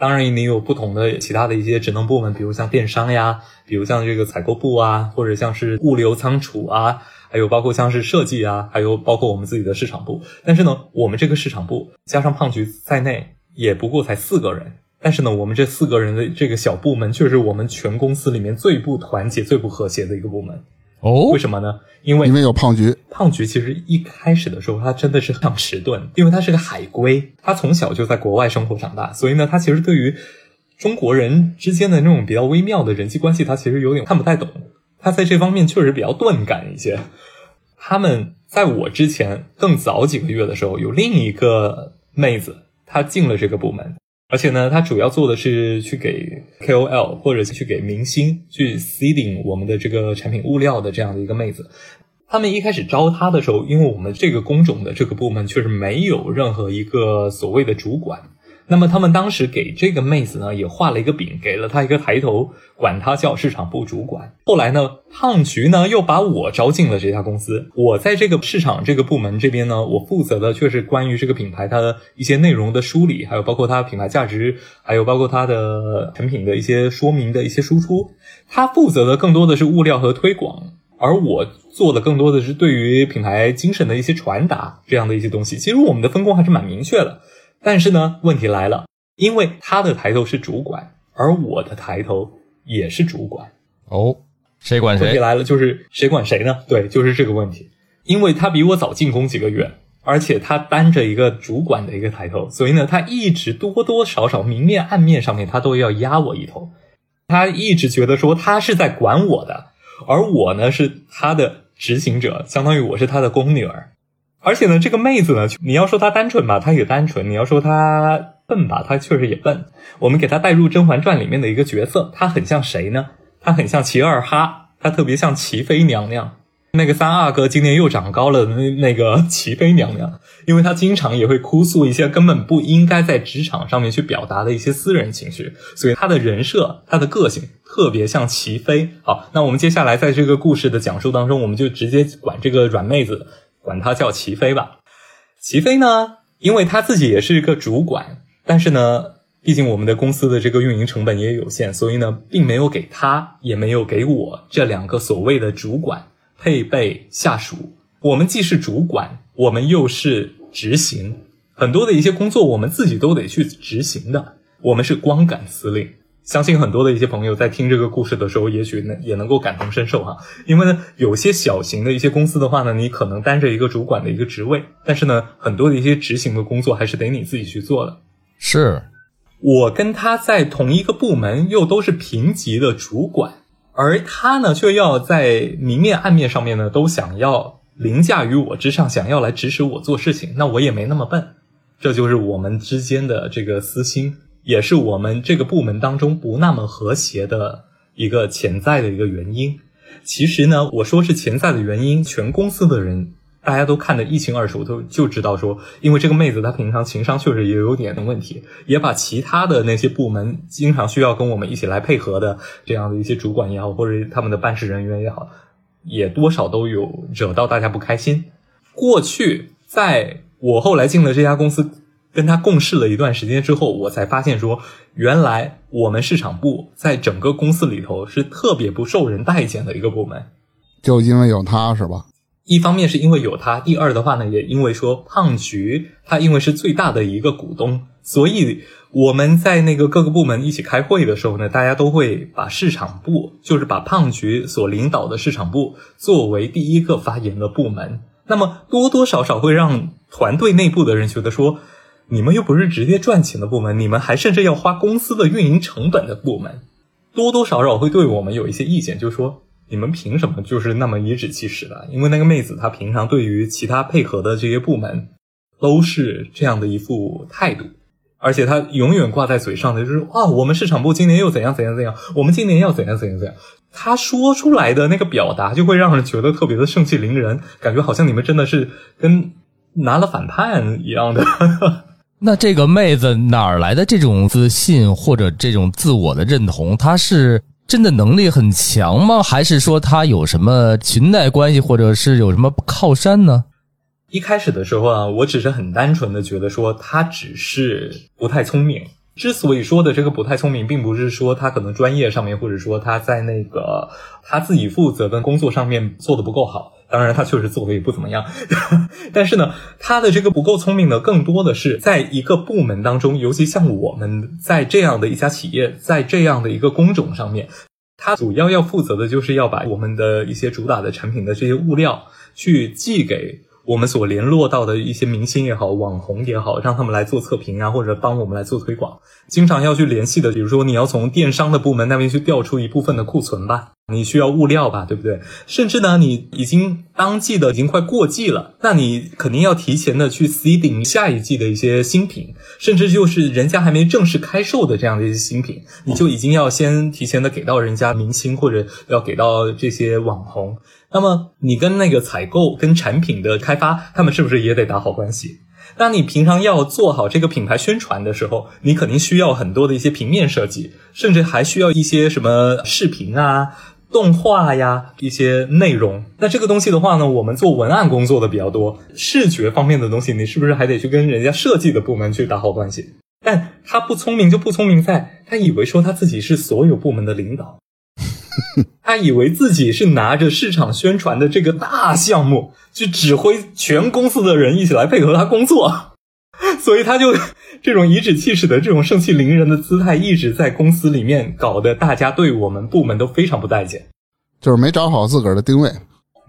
当然，你有不同的其他的一些职能部门，比如像电商呀，比如像这个采购部啊，或者像是物流仓储啊，还有包括像是设计啊，还有包括我们自己的市场部。但是呢，我们这个市场部加上胖菊在内，也不过才四个人。但是呢，我们这四个人的这个小部门，却是我们全公司里面最不团结、最不和谐的一个部门。哦为，什么呢？因为因为有胖菊，胖菊其实一开始的时候，他真的是很迟钝，因为他是个海归，他从小就在国外生活长大，所以呢，他其实对于中国人之间的那种比较微妙的人际关系，他其实有点看不太懂。他在这方面确实比较钝感一些。他们在我之前更早几个月的时候，有另一个妹子，她进了这个部门，而且呢，他主要做的是去给 KOL 或者去给明星去 seeding 我们的这个产品物料的这样的一个妹子。他们一开始招她的时候，因为我们这个工种的这个部门确实没有任何一个所谓的主管，那么他们当时给这个妹子呢也画了一个饼，给了她一个抬头，管她叫市场部主管。后来呢，胖菊呢又把我招进了这家公司。我在这个市场这个部门这边呢，我负责的却是关于这个品牌它的一些内容的梳理，还有包括它品牌价值，还有包括它的产品的一些说明的一些输出。他负责的更多的是物料和推广。而我做的更多的是对于品牌精神的一些传达，这样的一些东西。其实我们的分工还是蛮明确的，但是呢，问题来了，因为他的抬头是主管，而我的抬头也是主管。哦，谁管谁？问题来了，就是谁管谁呢？对，就是这个问题。因为他比我早进宫几个月，而且他担着一个主管的一个抬头，所以呢，他一直多多少少明面暗面上面他都要压我一头。他一直觉得说他是在管我的。而我呢是他的执行者，相当于我是他的宫女儿。而且呢，这个妹子呢，你要说她单纯吧，她也单纯；你要说她笨吧，她确实也笨。我们给她带入《甄嬛传》里面的一个角色，她很像谁呢？她很像齐二哈，她特别像齐妃娘娘。那个三阿哥今年又长高了，那那个齐妃娘娘，因为她经常也会哭诉一些根本不应该在职场上面去表达的一些私人情绪，所以她的人设、她的个性特别像齐妃。好，那我们接下来在这个故事的讲述当中，我们就直接管这个软妹子，管他叫齐飞吧。齐飞呢，因为他自己也是一个主管，但是呢，毕竟我们的公司的这个运营成本也有限，所以呢，并没有给他，也没有给我这两个所谓的主管。配备下属，我们既是主管，我们又是执行，很多的一些工作我们自己都得去执行的。我们是光杆司令，相信很多的一些朋友在听这个故事的时候，也许呢也能够感同身受哈。因为呢，有些小型的一些公司的话呢，你可能担着一个主管的一个职位，但是呢，很多的一些执行的工作还是得你自己去做的。是我跟他在同一个部门，又都是平级的主管。而他呢，却要在明面暗面上面呢，都想要凌驾于我之上，想要来指使我做事情。那我也没那么笨，这就是我们之间的这个私心，也是我们这个部门当中不那么和谐的一个潜在的一个原因。其实呢，我说是潜在的原因，全公司的人大家都看得一清二楚，都就知道说，因为这个妹子她平常情商确实也有点问题，也把其他的那些部门经常需要跟我们一起来配合的这样的一些主管也好，或者他们的办事人员也好，也多少都有惹到大家不开心。过去在我后来进了这家公司，跟他共事了一段时间之后，我才发现说，原来我们市场部在整个公司里头是特别不受人待见的一个部门。就因为有他是吧？一方面是因为有他，第二的话呢，也因为说胖菊他因为是最大的一个股东，所以我们在那个各个部门一起开会的时候呢，大家都会把市场部，就是把胖菊所领导的市场部作为第一个发言的部门。那么多多少少会让团队内部的人觉得说，你们又不是直接赚钱的部门，你们还甚至要花公司的运营成本的部门，多多少少会对我们有一些意见，就说。你们凭什么就是那么颐指气使的？因为那个妹子她平常对于其他配合的这些部门，都是这样的一副态度，而且她永远挂在嘴上的就是啊，我们市场部今年又怎样怎样怎样，我们今年要怎样怎样怎样。她说出来的那个表达就会让人觉得特别的盛气凌人，感觉好像你们真的是跟拿了反叛一样的。那这个妹子哪儿来的这种自信或者这种自我的认同？她是？真的能力很强吗？还是说她有什么裙带关系，或者是有什么靠山呢？一开始的时候啊，我只是很单纯的觉得说他只是不太聪明。之所以说的这个不太聪明，并不是说他可能专业上面，或者说他在那个他自己负责的工作上面做的不够好，当然他确实做的也不怎么样，但是呢，他的这个不够聪明呢，更多的是在一个部门当中，尤其像我们在这样的一家企业，在这样的一个工种上面，他主要要负责的就是要把我们的一些主打的产品的这些物料去寄给。我们所联络到的一些明星也好，网红也好，让他们来做测评啊，或者帮我们来做推广。经常要去联系的，比如说你要从电商的部门那边去调出一部分的库存吧，你需要物料吧，对不对？甚至呢，你已经当季的已经快过季了，那你肯定要提前的去 seeding 下一季的一些新品，甚至就是人家还没正式开售的这样的一些新品，你就已经要先提前的给到人家明星或者要给到这些网红。那么你跟那个采购、跟产品的开发，他们是不是也得打好关系？当你平常要做好这个品牌宣传的时候，你肯定需要很多的一些平面设计，甚至还需要一些什么视频啊、动画呀一些内容。那这个东西的话呢，我们做文案工作的比较多，视觉方面的东西，你是不是还得去跟人家设计的部门去打好关系？但他不聪明就不聪明在，他以为说他自己是所有部门的领导。他以为自己是拿着市场宣传的这个大项目，去指挥全公司的人一起来配合他工作，所以他就 这种颐指气使的这种盛气凌人的姿态，一直在公司里面搞得大家对我们部门都非常不待见，就是没找好自个儿的定位。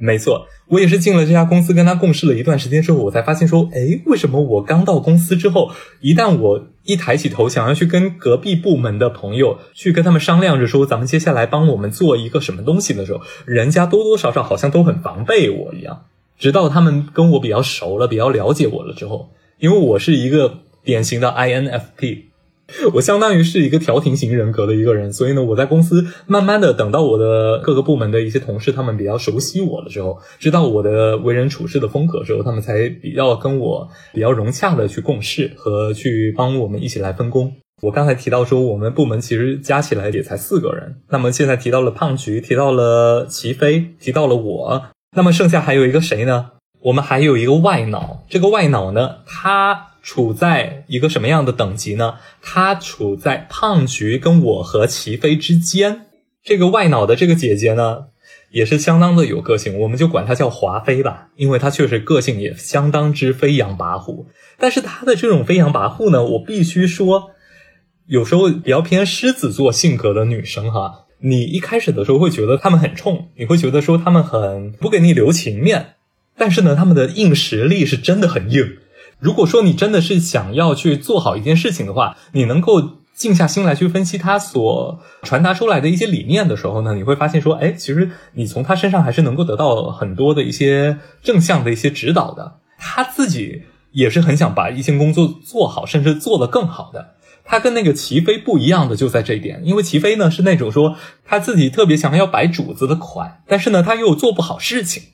没错，我也是进了这家公司，跟他共事了一段时间之后，我才发现说，哎，为什么我刚到公司之后，一旦我一抬起头，想要去跟隔壁部门的朋友去跟他们商量着说，咱们接下来帮我们做一个什么东西的时候，人家多多少少好像都很防备我一样。直到他们跟我比较熟了，比较了解我了之后，因为我是一个典型的 INFP。我相当于是一个调停型人格的一个人，所以呢，我在公司慢慢的等到我的各个部门的一些同事，他们比较熟悉我的时候，知道我的为人处事的风格之后，他们才比较跟我比较融洽的去共事和去帮我们一起来分工。我刚才提到说，我们部门其实加起来也才四个人，那么现在提到了胖菊，提到了齐飞，提到了我，那么剩下还有一个谁呢？我们还有一个外脑，这个外脑呢，他。处在一个什么样的等级呢？他处在胖菊跟我和齐飞之间。这个外脑的这个姐姐呢，也是相当的有个性，我们就管她叫华妃吧，因为她确实个性也相当之飞扬跋扈。但是她的这种飞扬跋扈呢，我必须说，有时候比较偏狮子座性格的女生哈，你一开始的时候会觉得她们很冲，你会觉得说她们很不给你留情面，但是呢，她们的硬实力是真的很硬。如果说你真的是想要去做好一件事情的话，你能够静下心来去分析他所传达出来的一些理念的时候呢，你会发现说，哎，其实你从他身上还是能够得到很多的一些正向的一些指导的。他自己也是很想把一些工作做好，甚至做得更好的。他跟那个齐飞不一样的就在这一点，因为齐飞呢是那种说他自己特别想要摆主子的款，但是呢他又做不好事情。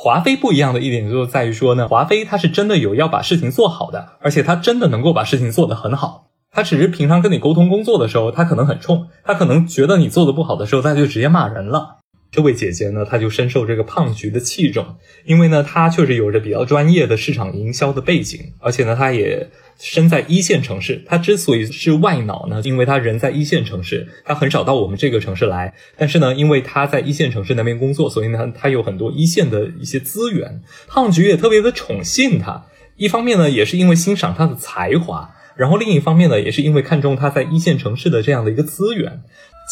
华妃不一样的一点就在于说呢，华妃她是真的有要把事情做好的，而且她真的能够把事情做得很好。她只是平常跟你沟通工作的时候，她可能很冲，她可能觉得你做的不好的时候，她就直接骂人了。这位姐姐呢，她就深受这个胖菊的器重，因为呢，她确实有着比较专业的市场营销的背景，而且呢，她也。身在一线城市，她之所以是外脑呢，因为她人在一线城市，他很少到我们这个城市来。但是呢，因为他在一线城市那边工作，所以呢，他有很多一线的一些资源。胖菊也特别的宠幸他，一方面呢，也是因为欣赏他的才华，然后另一方面呢，也是因为看中他在一线城市的这样的一个资源。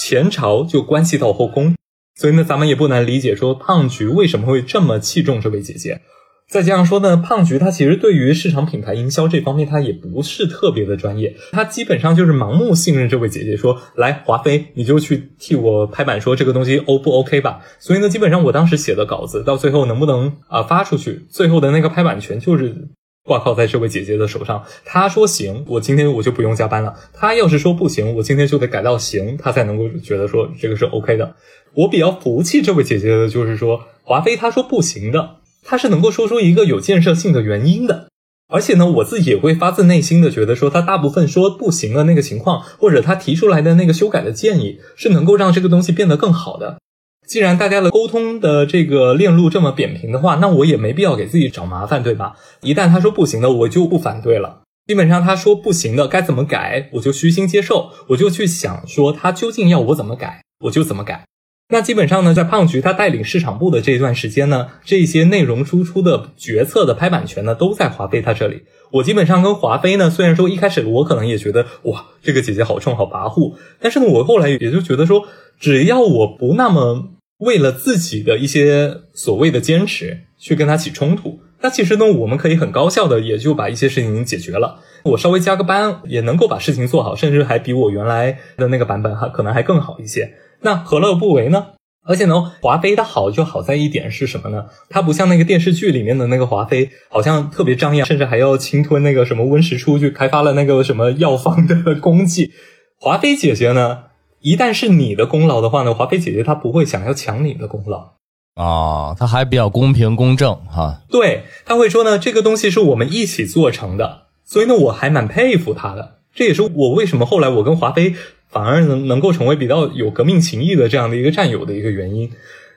前朝就关系到后宫，所以呢，咱们也不难理解说胖菊为什么会这么器重这位姐姐。再加上说呢，胖菊他其实对于市场品牌营销这方面，他也不是特别的专业，他基本上就是盲目信任这位姐姐，说来华妃，你就去替我拍板，说这个东西 O 不 OK 吧。所以呢，基本上我当时写的稿子到最后能不能啊发出去，最后的那个拍板权就是挂靠在这位姐姐的手上。她说行，我今天我就不用加班了；她要是说不行，我今天就得改到行，她才能够觉得说这个是 OK 的。我比较服气这位姐姐的就是说，华妃她说不行的。她是能够说出一个有建设性的原因的，而且呢，我自己也会发自内心的觉得说，她大部分说不行的那个情况，或者她提出来的那个修改的建议，是能够让这个东西变得更好的。既然大家的沟通的这个链路这么扁平的话，那我也没必要给自己找麻烦，对吧？一旦他说不行的，我就不反对了。基本上他说不行的该怎么改，我就虚心接受，我就去想说他究竟要我怎么改，我就怎么改。那基本上呢，在胖菊他带领市场部的这一段时间呢，这些内容输出的决策的拍板权呢，都在华妃他这里。我基本上跟华妃呢，虽然说一开始我可能也觉得哇，这个姐姐好冲好跋扈，但是呢，我后来也就觉得说，只要我不那么为了自己的一些所谓的坚持去跟他起冲突，那其实呢，我们可以很高效的也就把一些事情已经解决了。我稍微加个班也能够把事情做好，甚至还比我原来的那个版本还可能还更好一些。那何乐不为呢？而且呢，华妃的好就好在一点是什么呢？它不像那个电视剧里面的那个华妃，好像特别张扬，甚至还要侵吞那个什么温实初去开发了那个什么药方的功绩。华妃姐姐呢，一旦是你的功劳的话呢，华妃姐姐她不会想要抢你的功劳啊，她还比较公平公正哈。对，她会说呢，这个东西是我们一起做成的，所以呢，我还蛮佩服她的。这也是我为什么后来我跟华妃。反而能能够成为比较有革命情谊的这样的一个战友的一个原因。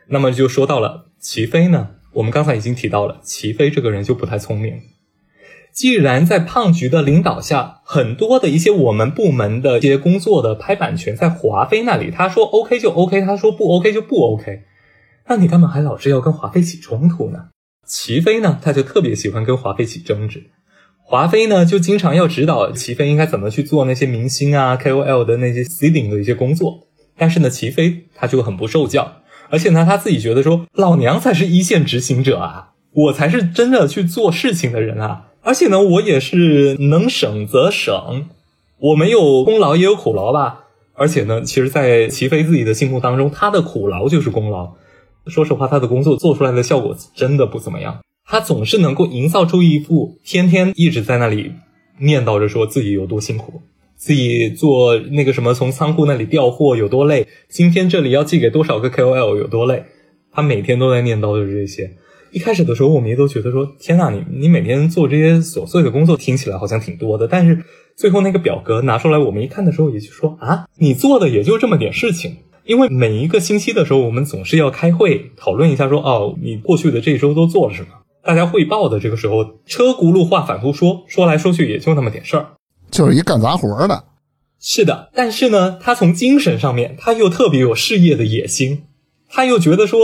那么就说到了齐飞呢，我们刚才已经提到了，齐飞这个人就不太聪明。既然在胖菊的领导下，很多的一些我们部门的一些工作的拍板权在华妃那里，他说 OK 就 OK，他说不 OK 就不 OK，那你干嘛还老是要跟华妃起冲突呢？齐飞呢，他就特别喜欢跟华妃起争执。华妃呢，就经常要指导齐飞应该怎么去做那些明星啊、KOL 的那些 seeding 的一些工作。但是呢，齐飞他就很不受教，而且呢，他自己觉得说，老娘才是一线执行者啊，我才是真的去做事情的人啊。而且呢，我也是能省则省，我没有功劳也有苦劳吧。而且呢，其实，在齐飞自己的心目当中，他的苦劳就是功劳。说实话，他的工作做出来的效果真的不怎么样。他总是能够营造出一副天天一直在那里念叨着说自己有多辛苦，自己做那个什么从仓库那里调货有多累，今天这里要寄给多少个 KOL 有多累，他每天都在念叨着这些。一开始的时候，我们也都觉得说，天呐，你你每天做这些琐碎的工作，听起来好像挺多的。但是最后那个表格拿出来，我们一看的时候，也就说啊，你做的也就这么点事情。因为每一个星期的时候，我们总是要开会讨论一下，说哦，你过去的这一周都做了什么。大家汇报的这个时候，车轱辘话反复说，说来说去也就那么点事儿，就是一干杂活的。是的，但是呢，他从精神上面，他又特别有事业的野心，他又觉得说，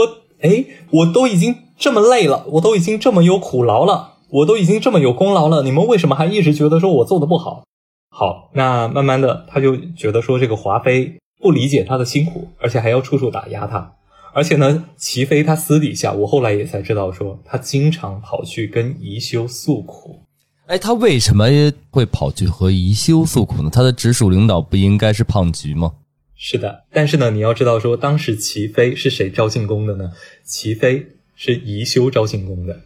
哎，我都已经这么累了，我都已经这么有苦劳了，我都已经这么有功劳了，你们为什么还一直觉得说我做的不好？好，那慢慢的，他就觉得说这个华妃不理解他的辛苦，而且还要处处打压他。而且呢，齐妃他私底下，我后来也才知道，说他经常跑去跟宜修诉苦。哎，他为什么会跑去和宜修诉苦呢？他的直属领导不应该是胖菊吗？是的，但是呢，你要知道，说当时齐妃是谁招进宫的呢？齐妃是宜修招进宫的。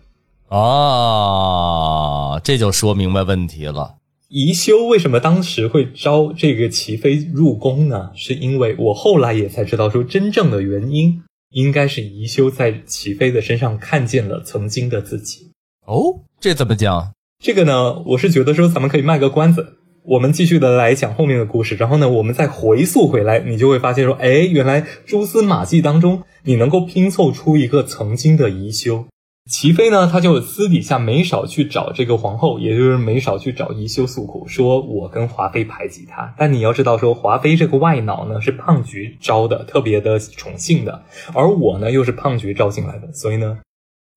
啊，这就说明白问题了。宜修为什么当时会招这个齐妃入宫呢？是因为我后来也才知道，说真正的原因。应该是宜修在齐妃的身上看见了曾经的自己哦，这怎么讲？这个呢，我是觉得说咱们可以卖个关子，我们继续的来讲后面的故事，然后呢，我们再回溯回来，你就会发现说，哎，原来蛛丝马迹当中，你能够拼凑出一个曾经的宜修。齐妃呢，他就私底下没少去找这个皇后，也就是没少去找宜修诉苦，说我跟华妃排挤他。但你要知道，说华妃这个外脑呢是胖菊招的，特别的宠幸的，而我呢又是胖菊招进来的，所以呢，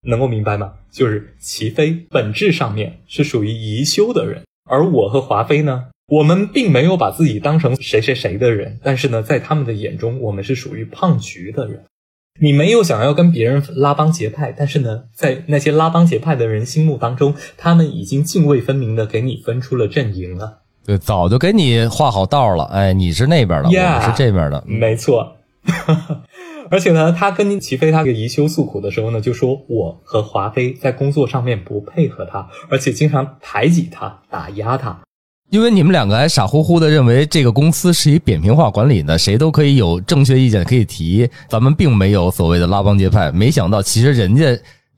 能够明白吗？就是齐妃本质上面是属于宜修的人，而我和华妃呢，我们并没有把自己当成谁谁谁的人，但是呢，在他们的眼中，我们是属于胖菊的人。你没有想要跟别人拉帮结派，但是呢，在那些拉帮结派的人心目当中，他们已经泾渭分明的给你分出了阵营了。对，早就给你画好道了。哎，你是那边的，我是这边的，没错。而且呢，他跟齐飞他给宜修诉苦的时候呢，就说我和华妃在工作上面不配合他，而且经常排挤他、打压他。因为你们两个还傻乎乎的认为这个公司是以扁平化管理的，谁都可以有正确意见可以提，咱们并没有所谓的拉帮结派。没想到其实人家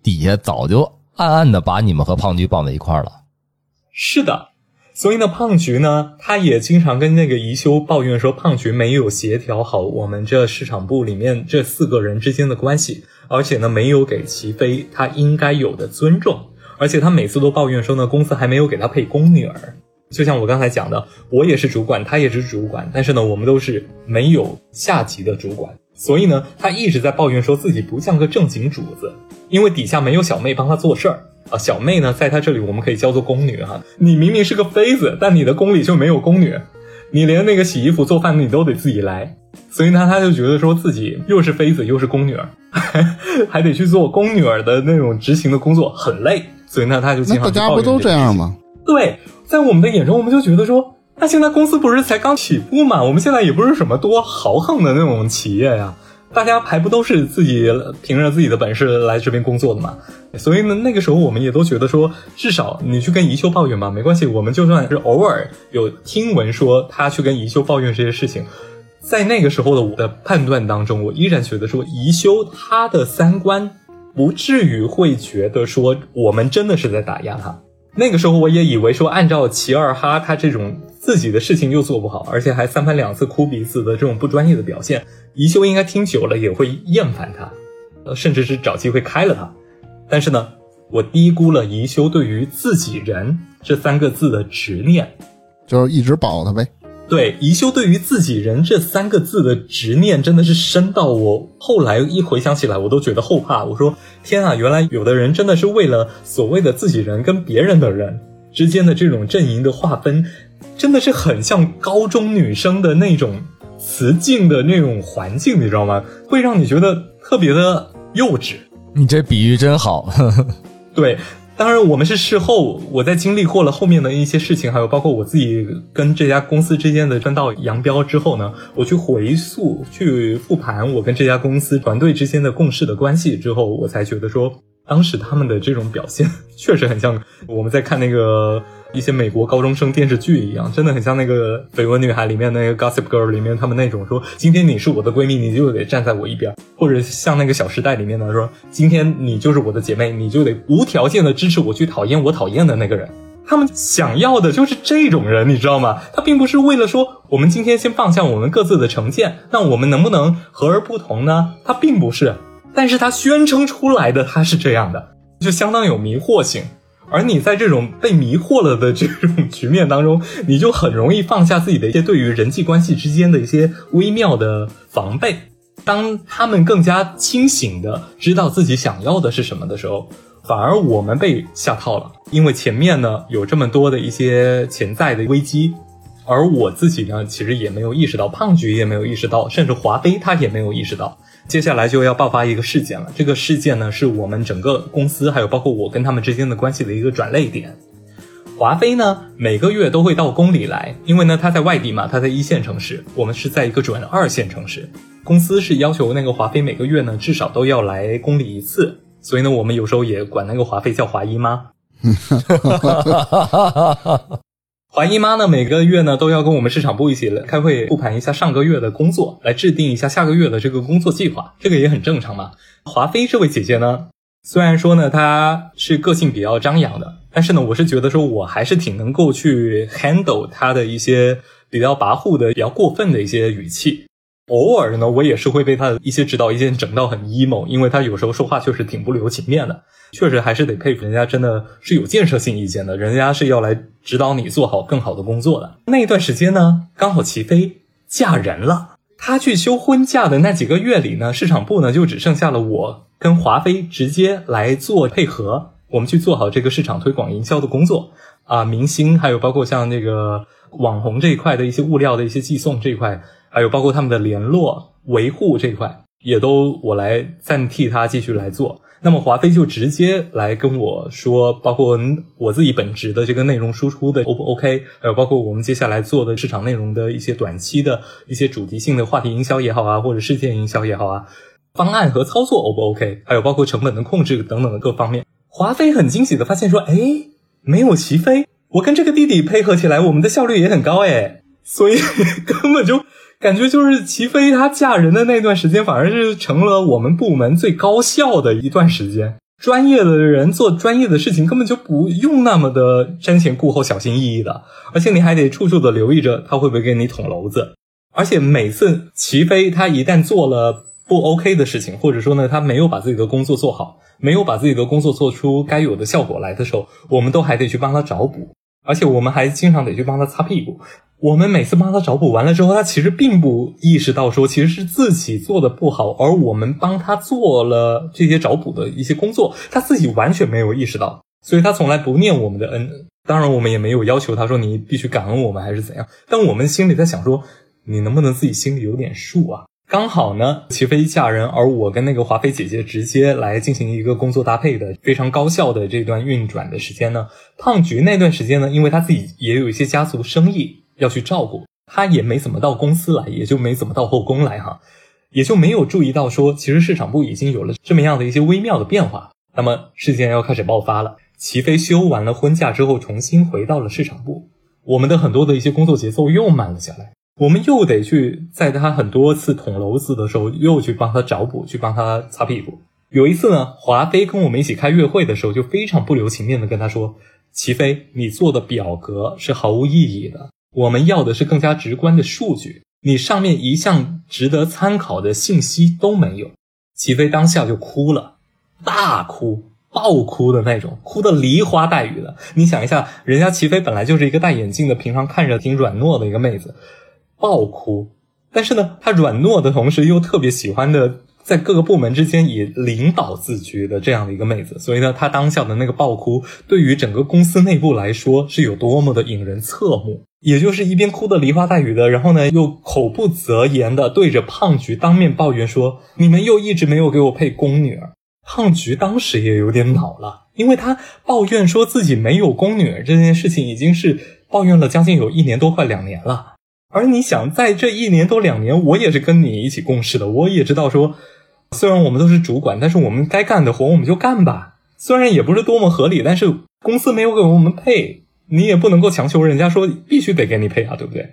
底下早就暗暗的把你们和胖菊绑在一块儿了。是的，所以呢，胖菊呢，他也经常跟那个宜修抱怨说，胖菊没有协调好我们这市场部里面这四个人之间的关系，而且呢，没有给齐飞他应该有的尊重，而且他每次都抱怨说呢，公司还没有给他配宫女儿。就像我刚才讲的，我也是主管，他也是主管，但是呢，我们都是没有下级的主管，所以呢，他一直在抱怨说自己不像个正经主子，因为底下没有小妹帮他做事儿啊。小妹呢，在她这里我们可以叫做宫女哈。你明明是个妃子，但你的宫里就没有宫女，你连那个洗衣服、做饭你都得自己来。所以呢，她就觉得说自己又是妃子又是宫女儿，还得去做宫女儿的那种执行的工作，很累。所以呢，她就经常大家不都这样吗？对，在我们的眼中，我们就觉得说。那现在公司不是才刚起步嘛？我们现在也不是什么多豪横的那种企业呀，大家还不都是自己凭着自己的本事来这边工作的嘛？所以呢，那个时候我们也都觉得说，至少你去跟宜修抱怨吧，没关系。我们就算是偶尔有听闻说他去跟宜修抱怨这些事情，在那个时候的我的判断当中，我依然觉得说，宜修他的三观不至于会觉得说我们真的是在打压他。那个时候我也以为说，按照齐二哈他这种。自己的事情又做不好，而且还三番两次哭鼻子的这种不专业的表现，宜修应该听久了也会厌烦他，呃，甚至是找机会开了他。但是呢，我低估了宜修对于自己人这三个字的执念，就是一直保他呗。对，宜修对于自己人这三个字的执念真的是深到我后来一回想起来，我都觉得后怕。我说天啊，原来有的人真的是为了所谓的自己人跟别人的人之间的这种阵营的划分。真的是很像高中女生的那种雌竞的那种环境，你知道吗？会让你觉得特别的幼稚。你这比喻真好。对，当然我们是事后，我在经历过了后面的一些事情，还有包括我自己跟这家公司之间的分道扬镳之后呢，我去回溯、去复盘我跟这家公司团队之间的共事的关系之后，我才觉得说，当时他们的这种表现 确实很像我们在看那个。一些美国高中生电视剧一样，真的很像那个《绯闻女孩》里面那个《Gossip Girl》里面他们那种说：“今天你是我的闺蜜，你就得站在我一边。”或者像那个《小时代》里面的说：“今天你就是我的姐妹，你就得无条件的支持我去讨厌我讨厌的那个人。”他们想要的就是这种人，你知道吗？他并不是为了说我们今天先放下我们各自的成见，那我们能不能和而不同呢？他并不是，但是他宣称出来的他是这样的，就相当有迷惑性。而你在这种被迷惑了的这种局面当中，你就很容易放下自己的一些对于人际关系之间的一些微妙的防备。当他们更加清醒的知道自己想要的是什么的时候，反而我们被下套了。因为前面呢有这么多的一些潜在的危机，而我自己呢其实也没有意识到，胖菊也没有意识到，甚至华妃她也没有意识到。接下来就要爆发一个事件了。这个事件呢，是我们整个公司，还有包括我跟他们之间的关系的一个转泪点。华妃呢，每个月都会到宫里来，因为呢，她在外地嘛，她在一线城市，我们是在一个准二线城市。公司是要求那个华妃每个月呢，至少都要来宫里一次，所以呢，我们有时候也管那个华妃叫华姨妈。华姨妈呢，每个月呢都要跟我们市场部一起开会，复盘一下上个月的工作，来制定一下下个月的这个工作计划。这个也很正常嘛。华妃这位姐姐呢，虽然说呢她是个性比较张扬的，但是呢，我是觉得说我还是挺能够去 handle 她的一些比较跋扈的、比较过分的一些语气。偶尔呢，我也是会被他的一些指导意见整到很 emo，因为他有时候说话确实挺不留情面的。确实还是得佩服人家，真的是有建设性意见的，人家是要来指导你做好更好的工作的。那一段时间呢，刚好齐飞嫁人了，她去休婚假的那几个月里呢，市场部呢就只剩下了我跟华妃直接来做配合，我们去做好这个市场推广营销的工作啊，明星还有包括像那个网红这一块的一些物料的一些寄送这一块，还有包括他们的联络维护这一块，也都我来暂替他继续来做。那么华妃就直接来跟我说，包括我自己本职的这个内容输出的 O 不 OK，还有包括我们接下来做的市场内容的一些短期的一些主题性的话题营销也好啊，或者事件营销也好啊，方案和操作 O 不 OK，还有包括成本的控制等等的各方面。华妃很惊喜的发现说，哎，没有齐飞，我跟这个弟弟配合起来，我们的效率也很高哎，所以 根本就。感觉就是齐飞她嫁人的那段时间，反而是成了我们部门最高效的一段时间。专业的人做专业的事情，根本就不用那么的瞻前顾后、小心翼翼的，而且你还得处处的留意着他会不会给你捅娄子。而且每次齐飞他一旦做了不 OK 的事情，或者说呢他没有把自己的工作做好，没有把自己的工作做出该有的效果来的时候，我们都还得去帮他找补。而且我们还经常得去帮他擦屁股，我们每次帮他找补完了之后，他其实并不意识到说，其实是自己做的不好，而我们帮他做了这些找补的一些工作，他自己完全没有意识到，所以他从来不念我们的恩。当然，我们也没有要求他说你必须感恩我们还是怎样，但我们心里在想说，你能不能自己心里有点数啊？刚好呢，齐飞嫁人，而我跟那个华妃姐姐直接来进行一个工作搭配的非常高效的这段运转的时间呢。胖菊那段时间呢，因为他自己也有一些家族生意要去照顾，他也没怎么到公司来，也就没怎么到后宫来哈，也就没有注意到说，其实市场部已经有了这么样的一些微妙的变化。那么事件要开始爆发了，齐飞休完了婚假之后，重新回到了市场部，我们的很多的一些工作节奏又慢了下来。我们又得去在他很多次捅娄子的时候，又去帮他找补，去帮他擦屁股。有一次呢，华妃跟我们一起开月会的时候，就非常不留情面的跟他说：“齐飞，你做的表格是毫无意义的，我们要的是更加直观的数据，你上面一项值得参考的信息都没有。”齐飞当下就哭了，大哭、爆哭的那种，哭的梨花带雨的。你想一下，人家齐飞本来就是一个戴眼镜的，平常看着挺软糯的一个妹子。爆哭，但是呢，他软糯的同时又特别喜欢的，在各个部门之间以领导自居的这样的一个妹子，所以呢，她当下的那个爆哭，对于整个公司内部来说是有多么的引人侧目。也就是一边哭的梨花带雨的，然后呢，又口不择言的对着胖菊当面抱怨说：“你们又一直没有给我配宫女儿。”胖菊当时也有点恼了，因为他抱怨说自己没有宫女儿这件事情，已经是抱怨了将近有一年多，快两年了。而你想，在这一年多两年，我也是跟你一起共事的，我也知道说，虽然我们都是主管，但是我们该干的活我们就干吧。虽然也不是多么合理，但是公司没有给我们配，你也不能够强求人家说必须得给你配啊，对不对？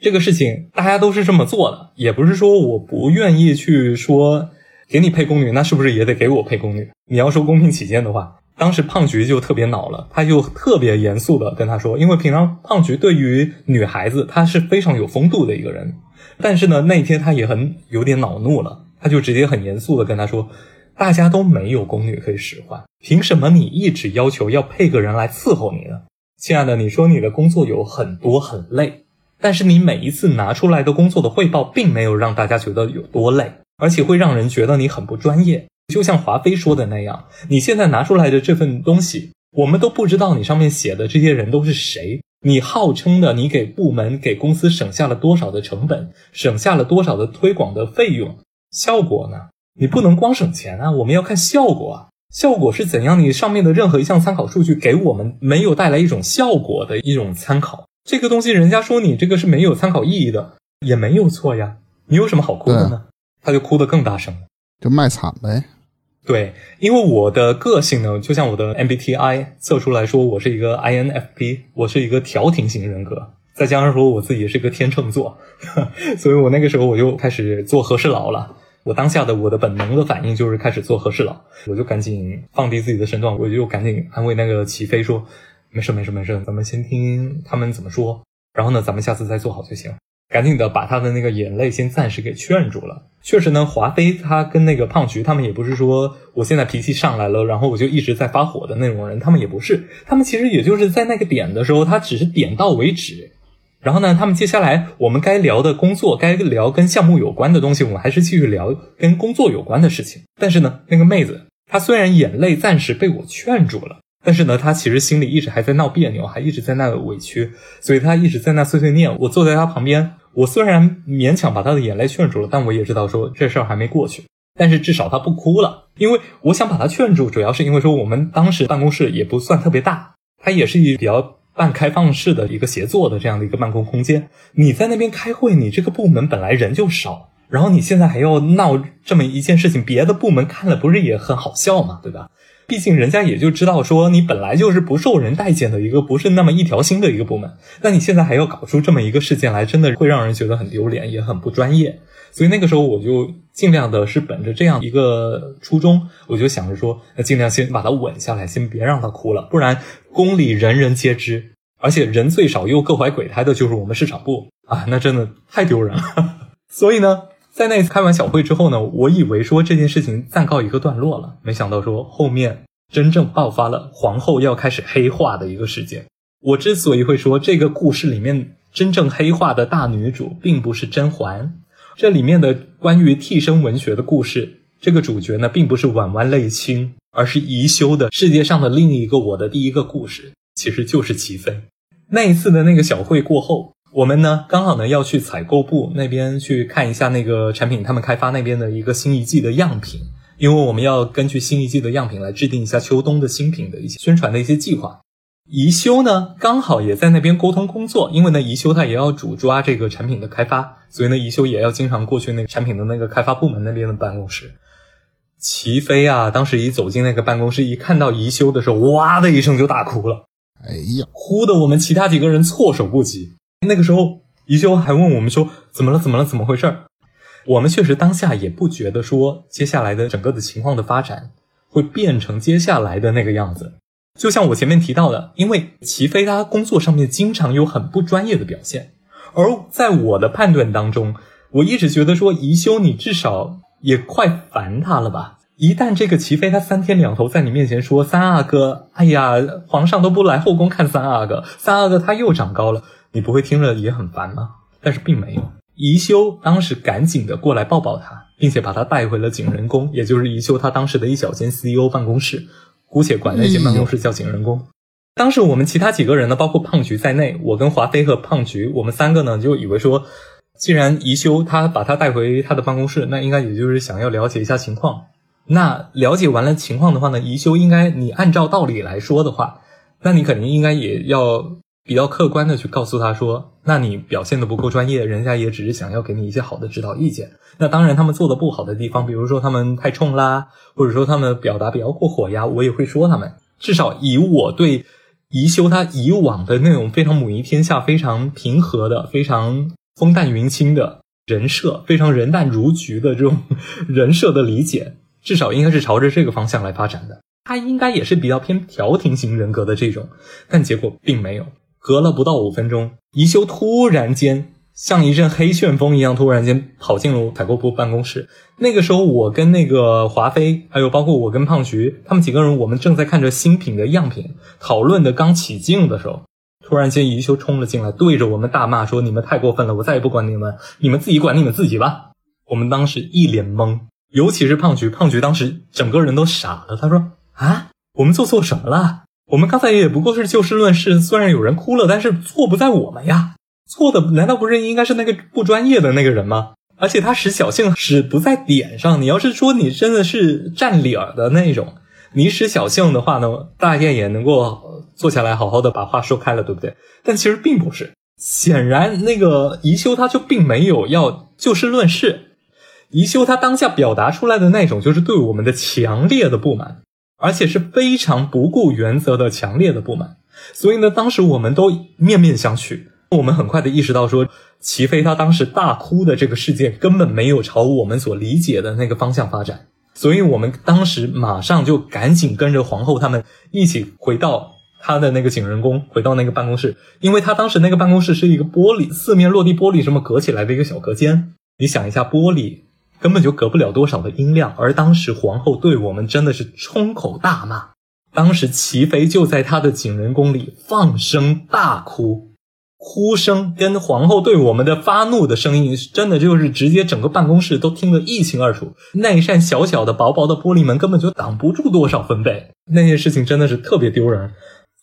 这个事情大家都是这么做的，也不是说我不愿意去说给你配宫女，那是不是也得给我配宫女？你要说公平起见的话。当时胖菊就特别恼了，他就特别严肃的跟他说，因为平常胖菊对于女孩子他是非常有风度的一个人，但是呢那天他也很有点恼怒了，他就直接很严肃的跟他说，大家都没有宫女可以使唤，凭什么你一直要求要配个人来伺候你呢？亲爱的，你说你的工作有很多很累，但是你每一次拿出来的工作的汇报并没有让大家觉得有多累，而且会让人觉得你很不专业。就像华妃说的那样，你现在拿出来的这份东西，我们都不知道你上面写的这些人都是谁。你号称的，你给部门、给公司省下了多少的成本，省下了多少的推广的费用，效果呢？你不能光省钱啊，我们要看效果啊。效果是怎样？你上面的任何一项参考数据给我们没有带来一种效果的一种参考，这个东西人家说你这个是没有参考意义的，也没有错呀。你有什么好哭的呢？他就哭得更大声了。就卖惨呗，对，因为我的个性呢，就像我的 MBTI 测出来说，我是一个 INFP，我是一个调停型人格，再加上说我自己是个天秤座，所以我那个时候我就开始做和事佬了。我当下的我的本能的反应就是开始做和事佬，我就赶紧放低自己的身段，我就赶紧安慰那个齐飞说：“没事没事没事，咱们先听他们怎么说，然后呢，咱们下次再做好就行。”赶紧的把他的那个眼泪先暂时给劝住了。确实呢，华妃她跟那个胖菊他们也不是说我现在脾气上来了，然后我就一直在发火的那种人，他们也不是，他们其实也就是在那个点的时候，他只是点到为止。然后呢，他们接下来我们该聊的工作，该聊跟项目有关的东西，我们还是继续聊跟工作有关的事情。但是呢，那个妹子她虽然眼泪暂时被我劝住了。但是呢，他其实心里一直还在闹别扭，还一直在那委屈，所以他一直在那碎碎念。我坐在他旁边，我虽然勉强把他的眼泪劝住了，但我也知道说这事儿还没过去。但是至少他不哭了，因为我想把他劝住，主要是因为说我们当时办公室也不算特别大，它也是一比较半开放式的一个协作的这样的一个办公空间。你在那边开会，你这个部门本来人就少，然后你现在还要闹这么一件事情，别的部门看了不是也很好笑嘛，对吧？毕竟人家也就知道说你本来就是不受人待见的一个不是那么一条心的一个部门，那你现在还要搞出这么一个事件来，真的会让人觉得很丢脸，也很不专业。所以那个时候我就尽量的是本着这样一个初衷，我就想着说，那尽量先把它稳下来，先别让他哭了，不然宫里人人皆知，而且人最少又各怀鬼胎的就是我们市场部 啊，那真的太丢人了。所以呢。在那次开完小会之后呢，我以为说这件事情暂告一个段落了，没想到说后面真正爆发了皇后要开始黑化的一个事件。我之所以会说这个故事里面真正黑化的大女主并不是甄嬛。这里面的关于替身文学的故事，这个主角呢，并不是婉婉泪卿，而是宜修的世界上的另一个我的第一个故事，其实就是齐飞。那一次的那个小会过后，我们呢刚好呢要去采购部那边去看一下那个产品，他们开发那边的一个新一季的样品，因为我们要根据新一季的样品来制定一下秋冬的新品的一些宣传的一些计划。宜修呢刚好也在那边沟通工作，因为呢宜修他也要主抓这个产品的开发，所以呢宜修也要经常过去那个产品的那个开发部门那边的办公室。齐飞啊，当时一走进那个办公室，一看到宜修的时候，哇的一声就大哭了。哎呀，哭的我们其他几个人措手不及。那个时候，宜修还问我们说：“怎么了？怎么了？怎么回事？”我们确实当下也不觉得说接下来的整个的情况的发展会变成接下来的那个样子。就像我前面提到的，因为齐飞他工作上面经常有很不专业的表现，而在我的判断当中，我一直觉得说宜修你至少也快烦他了吧。一旦这个齐飞他三天两头在你面前说三阿哥，哎呀，皇上都不来后宫看三阿哥，三阿哥他又长高了，你不会听着也很烦吗？但是并没有，宜修当时赶紧的过来抱抱他，并且把他带回了景仁宫，也就是宜修他当时的一小间 CEO 办公室，姑且管那些办公室叫景仁宫。当时我们其他几个人呢，包括胖菊在内，我跟华妃和胖菊，我们三个呢就以为说，既然宜修他把他带回他的办公室，那应该也就是想要了解一下情况。那了解完了情况的话呢，宜修应该你按照道理来说的话，那你肯定应该也要比较客观的去告诉他说，那你表现的不够专业，人家也只是想要给你一些好的指导意见。那当然，他们做的不好的地方，比如说他们太冲啦，或者说他们表达比较过火呀，我也会说他们。至少以我对宜修他以往的那种非常母仪天下、非常平和的、非常风淡云轻的人设，非常人淡如菊的这种 人设的理解。至少应该是朝着这个方向来发展的。他应该也是比较偏调停型人格的这种，但结果并没有。隔了不到五分钟，宜修突然间像一阵黑旋风一样，突然间跑进了采购部办公室。那个时候，我跟那个华妃，还有包括我跟胖菊，他们几个人，我们正在看着新品的样品，讨论的刚起劲的时候，突然间宜修冲了进来，对着我们大骂说：“你们太过分了，我再也不管你们，你们自己管你们自己吧。”我们当时一脸懵。尤其是胖菊，胖菊当时整个人都傻了。他说：“啊，我们做错什么了？我们刚才也不过是就事论事，虽然有人哭了，但是错不在我们呀。错的难道不是应该是那个不专业的那个人吗？而且他使小性使不在点上。你要是说你真的是占理儿的那种，你使小性的话呢，大雁也能够坐下来好好的把话说开了，对不对？但其实并不是。显然，那个宜修他就并没有要就事论事。”宜修他当下表达出来的那种，就是对我们的强烈的不满，而且是非常不顾原则的强烈的不满。所以呢，当时我们都面面相觑。我们很快的意识到，说齐飞他当时大哭的这个事件根本没有朝我们所理解的那个方向发展。所以我们当时马上就赶紧跟着皇后他们一起回到他的那个景仁宫，回到那个办公室，因为他当时那个办公室是一个玻璃四面落地玻璃这么隔起来的一个小隔间。你想一下，玻璃。根本就隔不了多少的音量，而当时皇后对我们真的是冲口大骂。当时齐妃就在她的景仁宫里放声大哭，哭声跟皇后对我们的发怒的声音，真的就是直接整个办公室都听得一清二楚。那一扇小小的、薄薄的玻璃门根本就挡不住多少分贝，那件事情真的是特别丢人。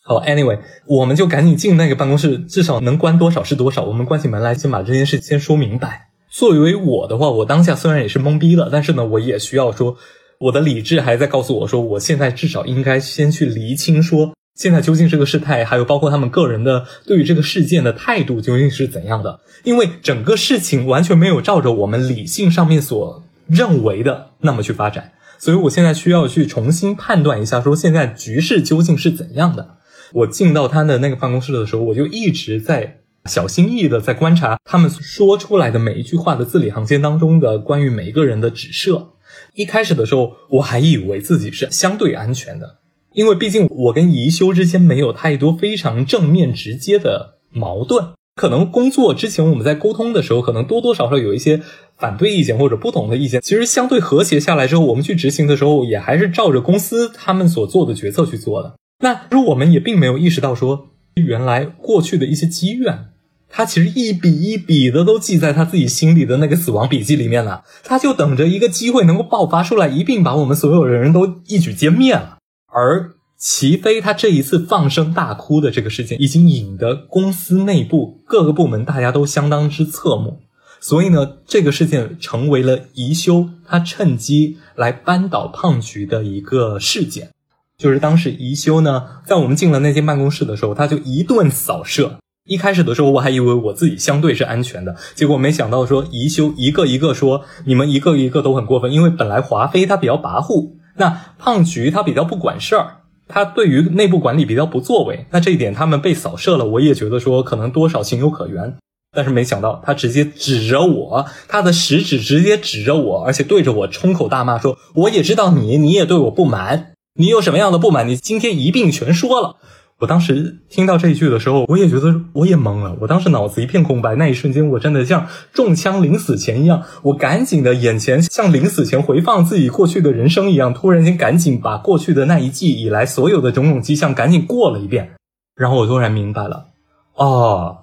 好，anyway，我们就赶紧进那个办公室，至少能关多少是多少。我们关起门来，先把这件事先说明白。作为我的话，我当下虽然也是懵逼了，但是呢，我也需要说，我的理智还在告诉我说，我现在至少应该先去厘清，说现在究竟这个事态，还有包括他们个人的对于这个事件的态度究竟是怎样的？因为整个事情完全没有照着我们理性上面所认为的那么去发展，所以我现在需要去重新判断一下，说现在局势究竟是怎样的。我进到他的那个办公室的时候，我就一直在。小心翼翼的在观察他们说出来的每一句话的字里行间当中的关于每一个人的指涉。一开始的时候，我还以为自己是相对安全的，因为毕竟我跟宜修之间没有太多非常正面直接的矛盾。可能工作之前我们在沟通的时候，可能多多少少有一些反对意见或者不同的意见。其实相对和谐下来之后，我们去执行的时候，也还是照着公司他们所做的决策去做的。那如我们也并没有意识到说，原来过去的一些积怨。他其实一笔一笔的都记在他自己心里的那个死亡笔记里面了，他就等着一个机会能够爆发出来，一并把我们所有的人都一举歼灭了。而齐飞他这一次放声大哭的这个事件，已经引得公司内部各个部门大家都相当之侧目，所以呢，这个事件成为了宜修他趁机来扳倒胖菊的一个事件。就是当时宜修呢，在我们进了那间办公室的时候，他就一顿扫射。一开始的时候，我还以为我自己相对是安全的，结果没想到说宜修一个一个说你们一个一个都很过分，因为本来华妃她比较跋扈，那胖菊她比较不管事儿，她对于内部管理比较不作为，那这一点他们被扫射了，我也觉得说可能多少情有可原，但是没想到他直接指着我，他的食指直接指着我，而且对着我冲口大骂说，我也知道你，你也对我不满，你有什么样的不满，你今天一并全说了。我当时听到这一句的时候，我也觉得我也懵了。我当时脑子一片空白，那一瞬间我真的像中枪临死前一样，我赶紧的眼前像临死前回放自己过去的人生一样，突然间赶紧把过去的那一季以来所有的种种迹象赶紧过了一遍，然后我突然明白了，哦，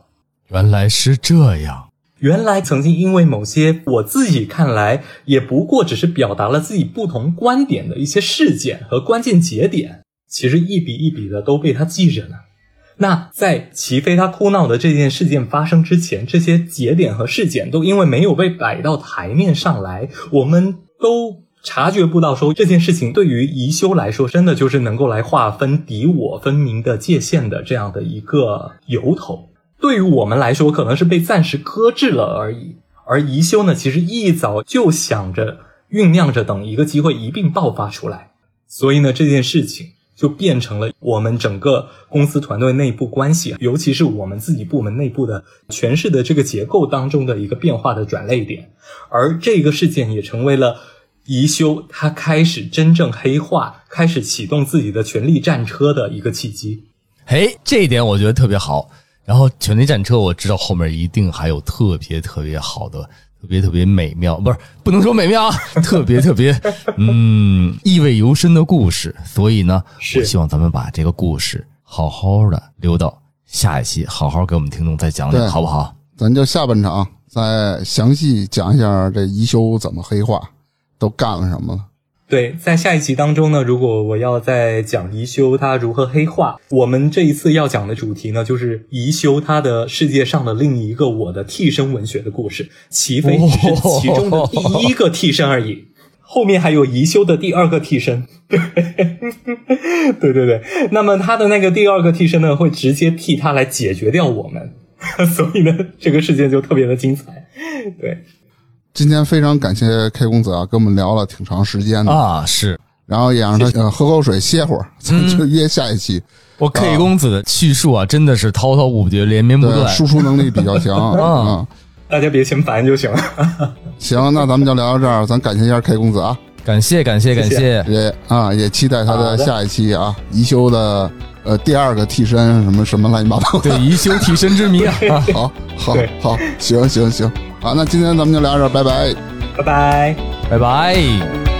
原来是这样，原来曾经因为某些我自己看来也不过只是表达了自己不同观点的一些事件和关键节点。其实一笔一笔的都被他记着呢。那在齐飞他哭闹的这件事件发生之前，这些节点和事件都因为没有被摆到台面上来，我们都察觉不到。说这件事情对于宜修来说，真的就是能够来划分敌我分明的界限的这样的一个由头。对于我们来说，可能是被暂时搁置了而已。而宜修呢，其实一早就想着酝酿着，等一个机会一并爆发出来。所以呢，这件事情。就变成了我们整个公司团队内部关系，尤其是我们自己部门内部的诠释的这个结构当中的一个变化的转捩点，而这个事件也成为了宜修他开始真正黑化、开始启动自己的权力战车的一个契机。哎，这一点我觉得特别好。然后权力战车，我知道后面一定还有特别特别好的。特别特别美妙，不是不能说美妙啊，特别特别，嗯，意味尤深的故事。所以呢，我希望咱们把这个故事好好的留到下一期，好好给我们听众再讲讲，好不好？咱就下半场再详细讲一下这宜修怎么黑化，都干了什么了。对，在下一集当中呢，如果我要再讲宜修他如何黑化，我们这一次要讲的主题呢，就是宜修他的世界上的另一个我的替身文学的故事。齐飞只是其中的第一个替身而已，后面还有宜修的第二个替身。对，对对对。那么他的那个第二个替身呢，会直接替他来解决掉我们，所以呢，这个事件就特别的精彩。对。今天非常感谢 K 公子啊，跟我们聊了挺长时间的。啊，是，然后也让他呃喝口水歇会儿，咱就约下一期。我 K 公子的叙述啊，真的是滔滔不绝，连绵不断，输出能力比较强。啊。大家别嫌烦就行。了。行，那咱们就聊到这儿，咱感谢一下 K 公子啊，感谢感谢感谢，也啊也期待他的下一期啊，宜修的呃第二个替身什么什么乱七八糟，对宜修替身之谜啊，好好好，行行行。好，那今天咱们就聊到这儿，拜拜，拜拜，拜拜。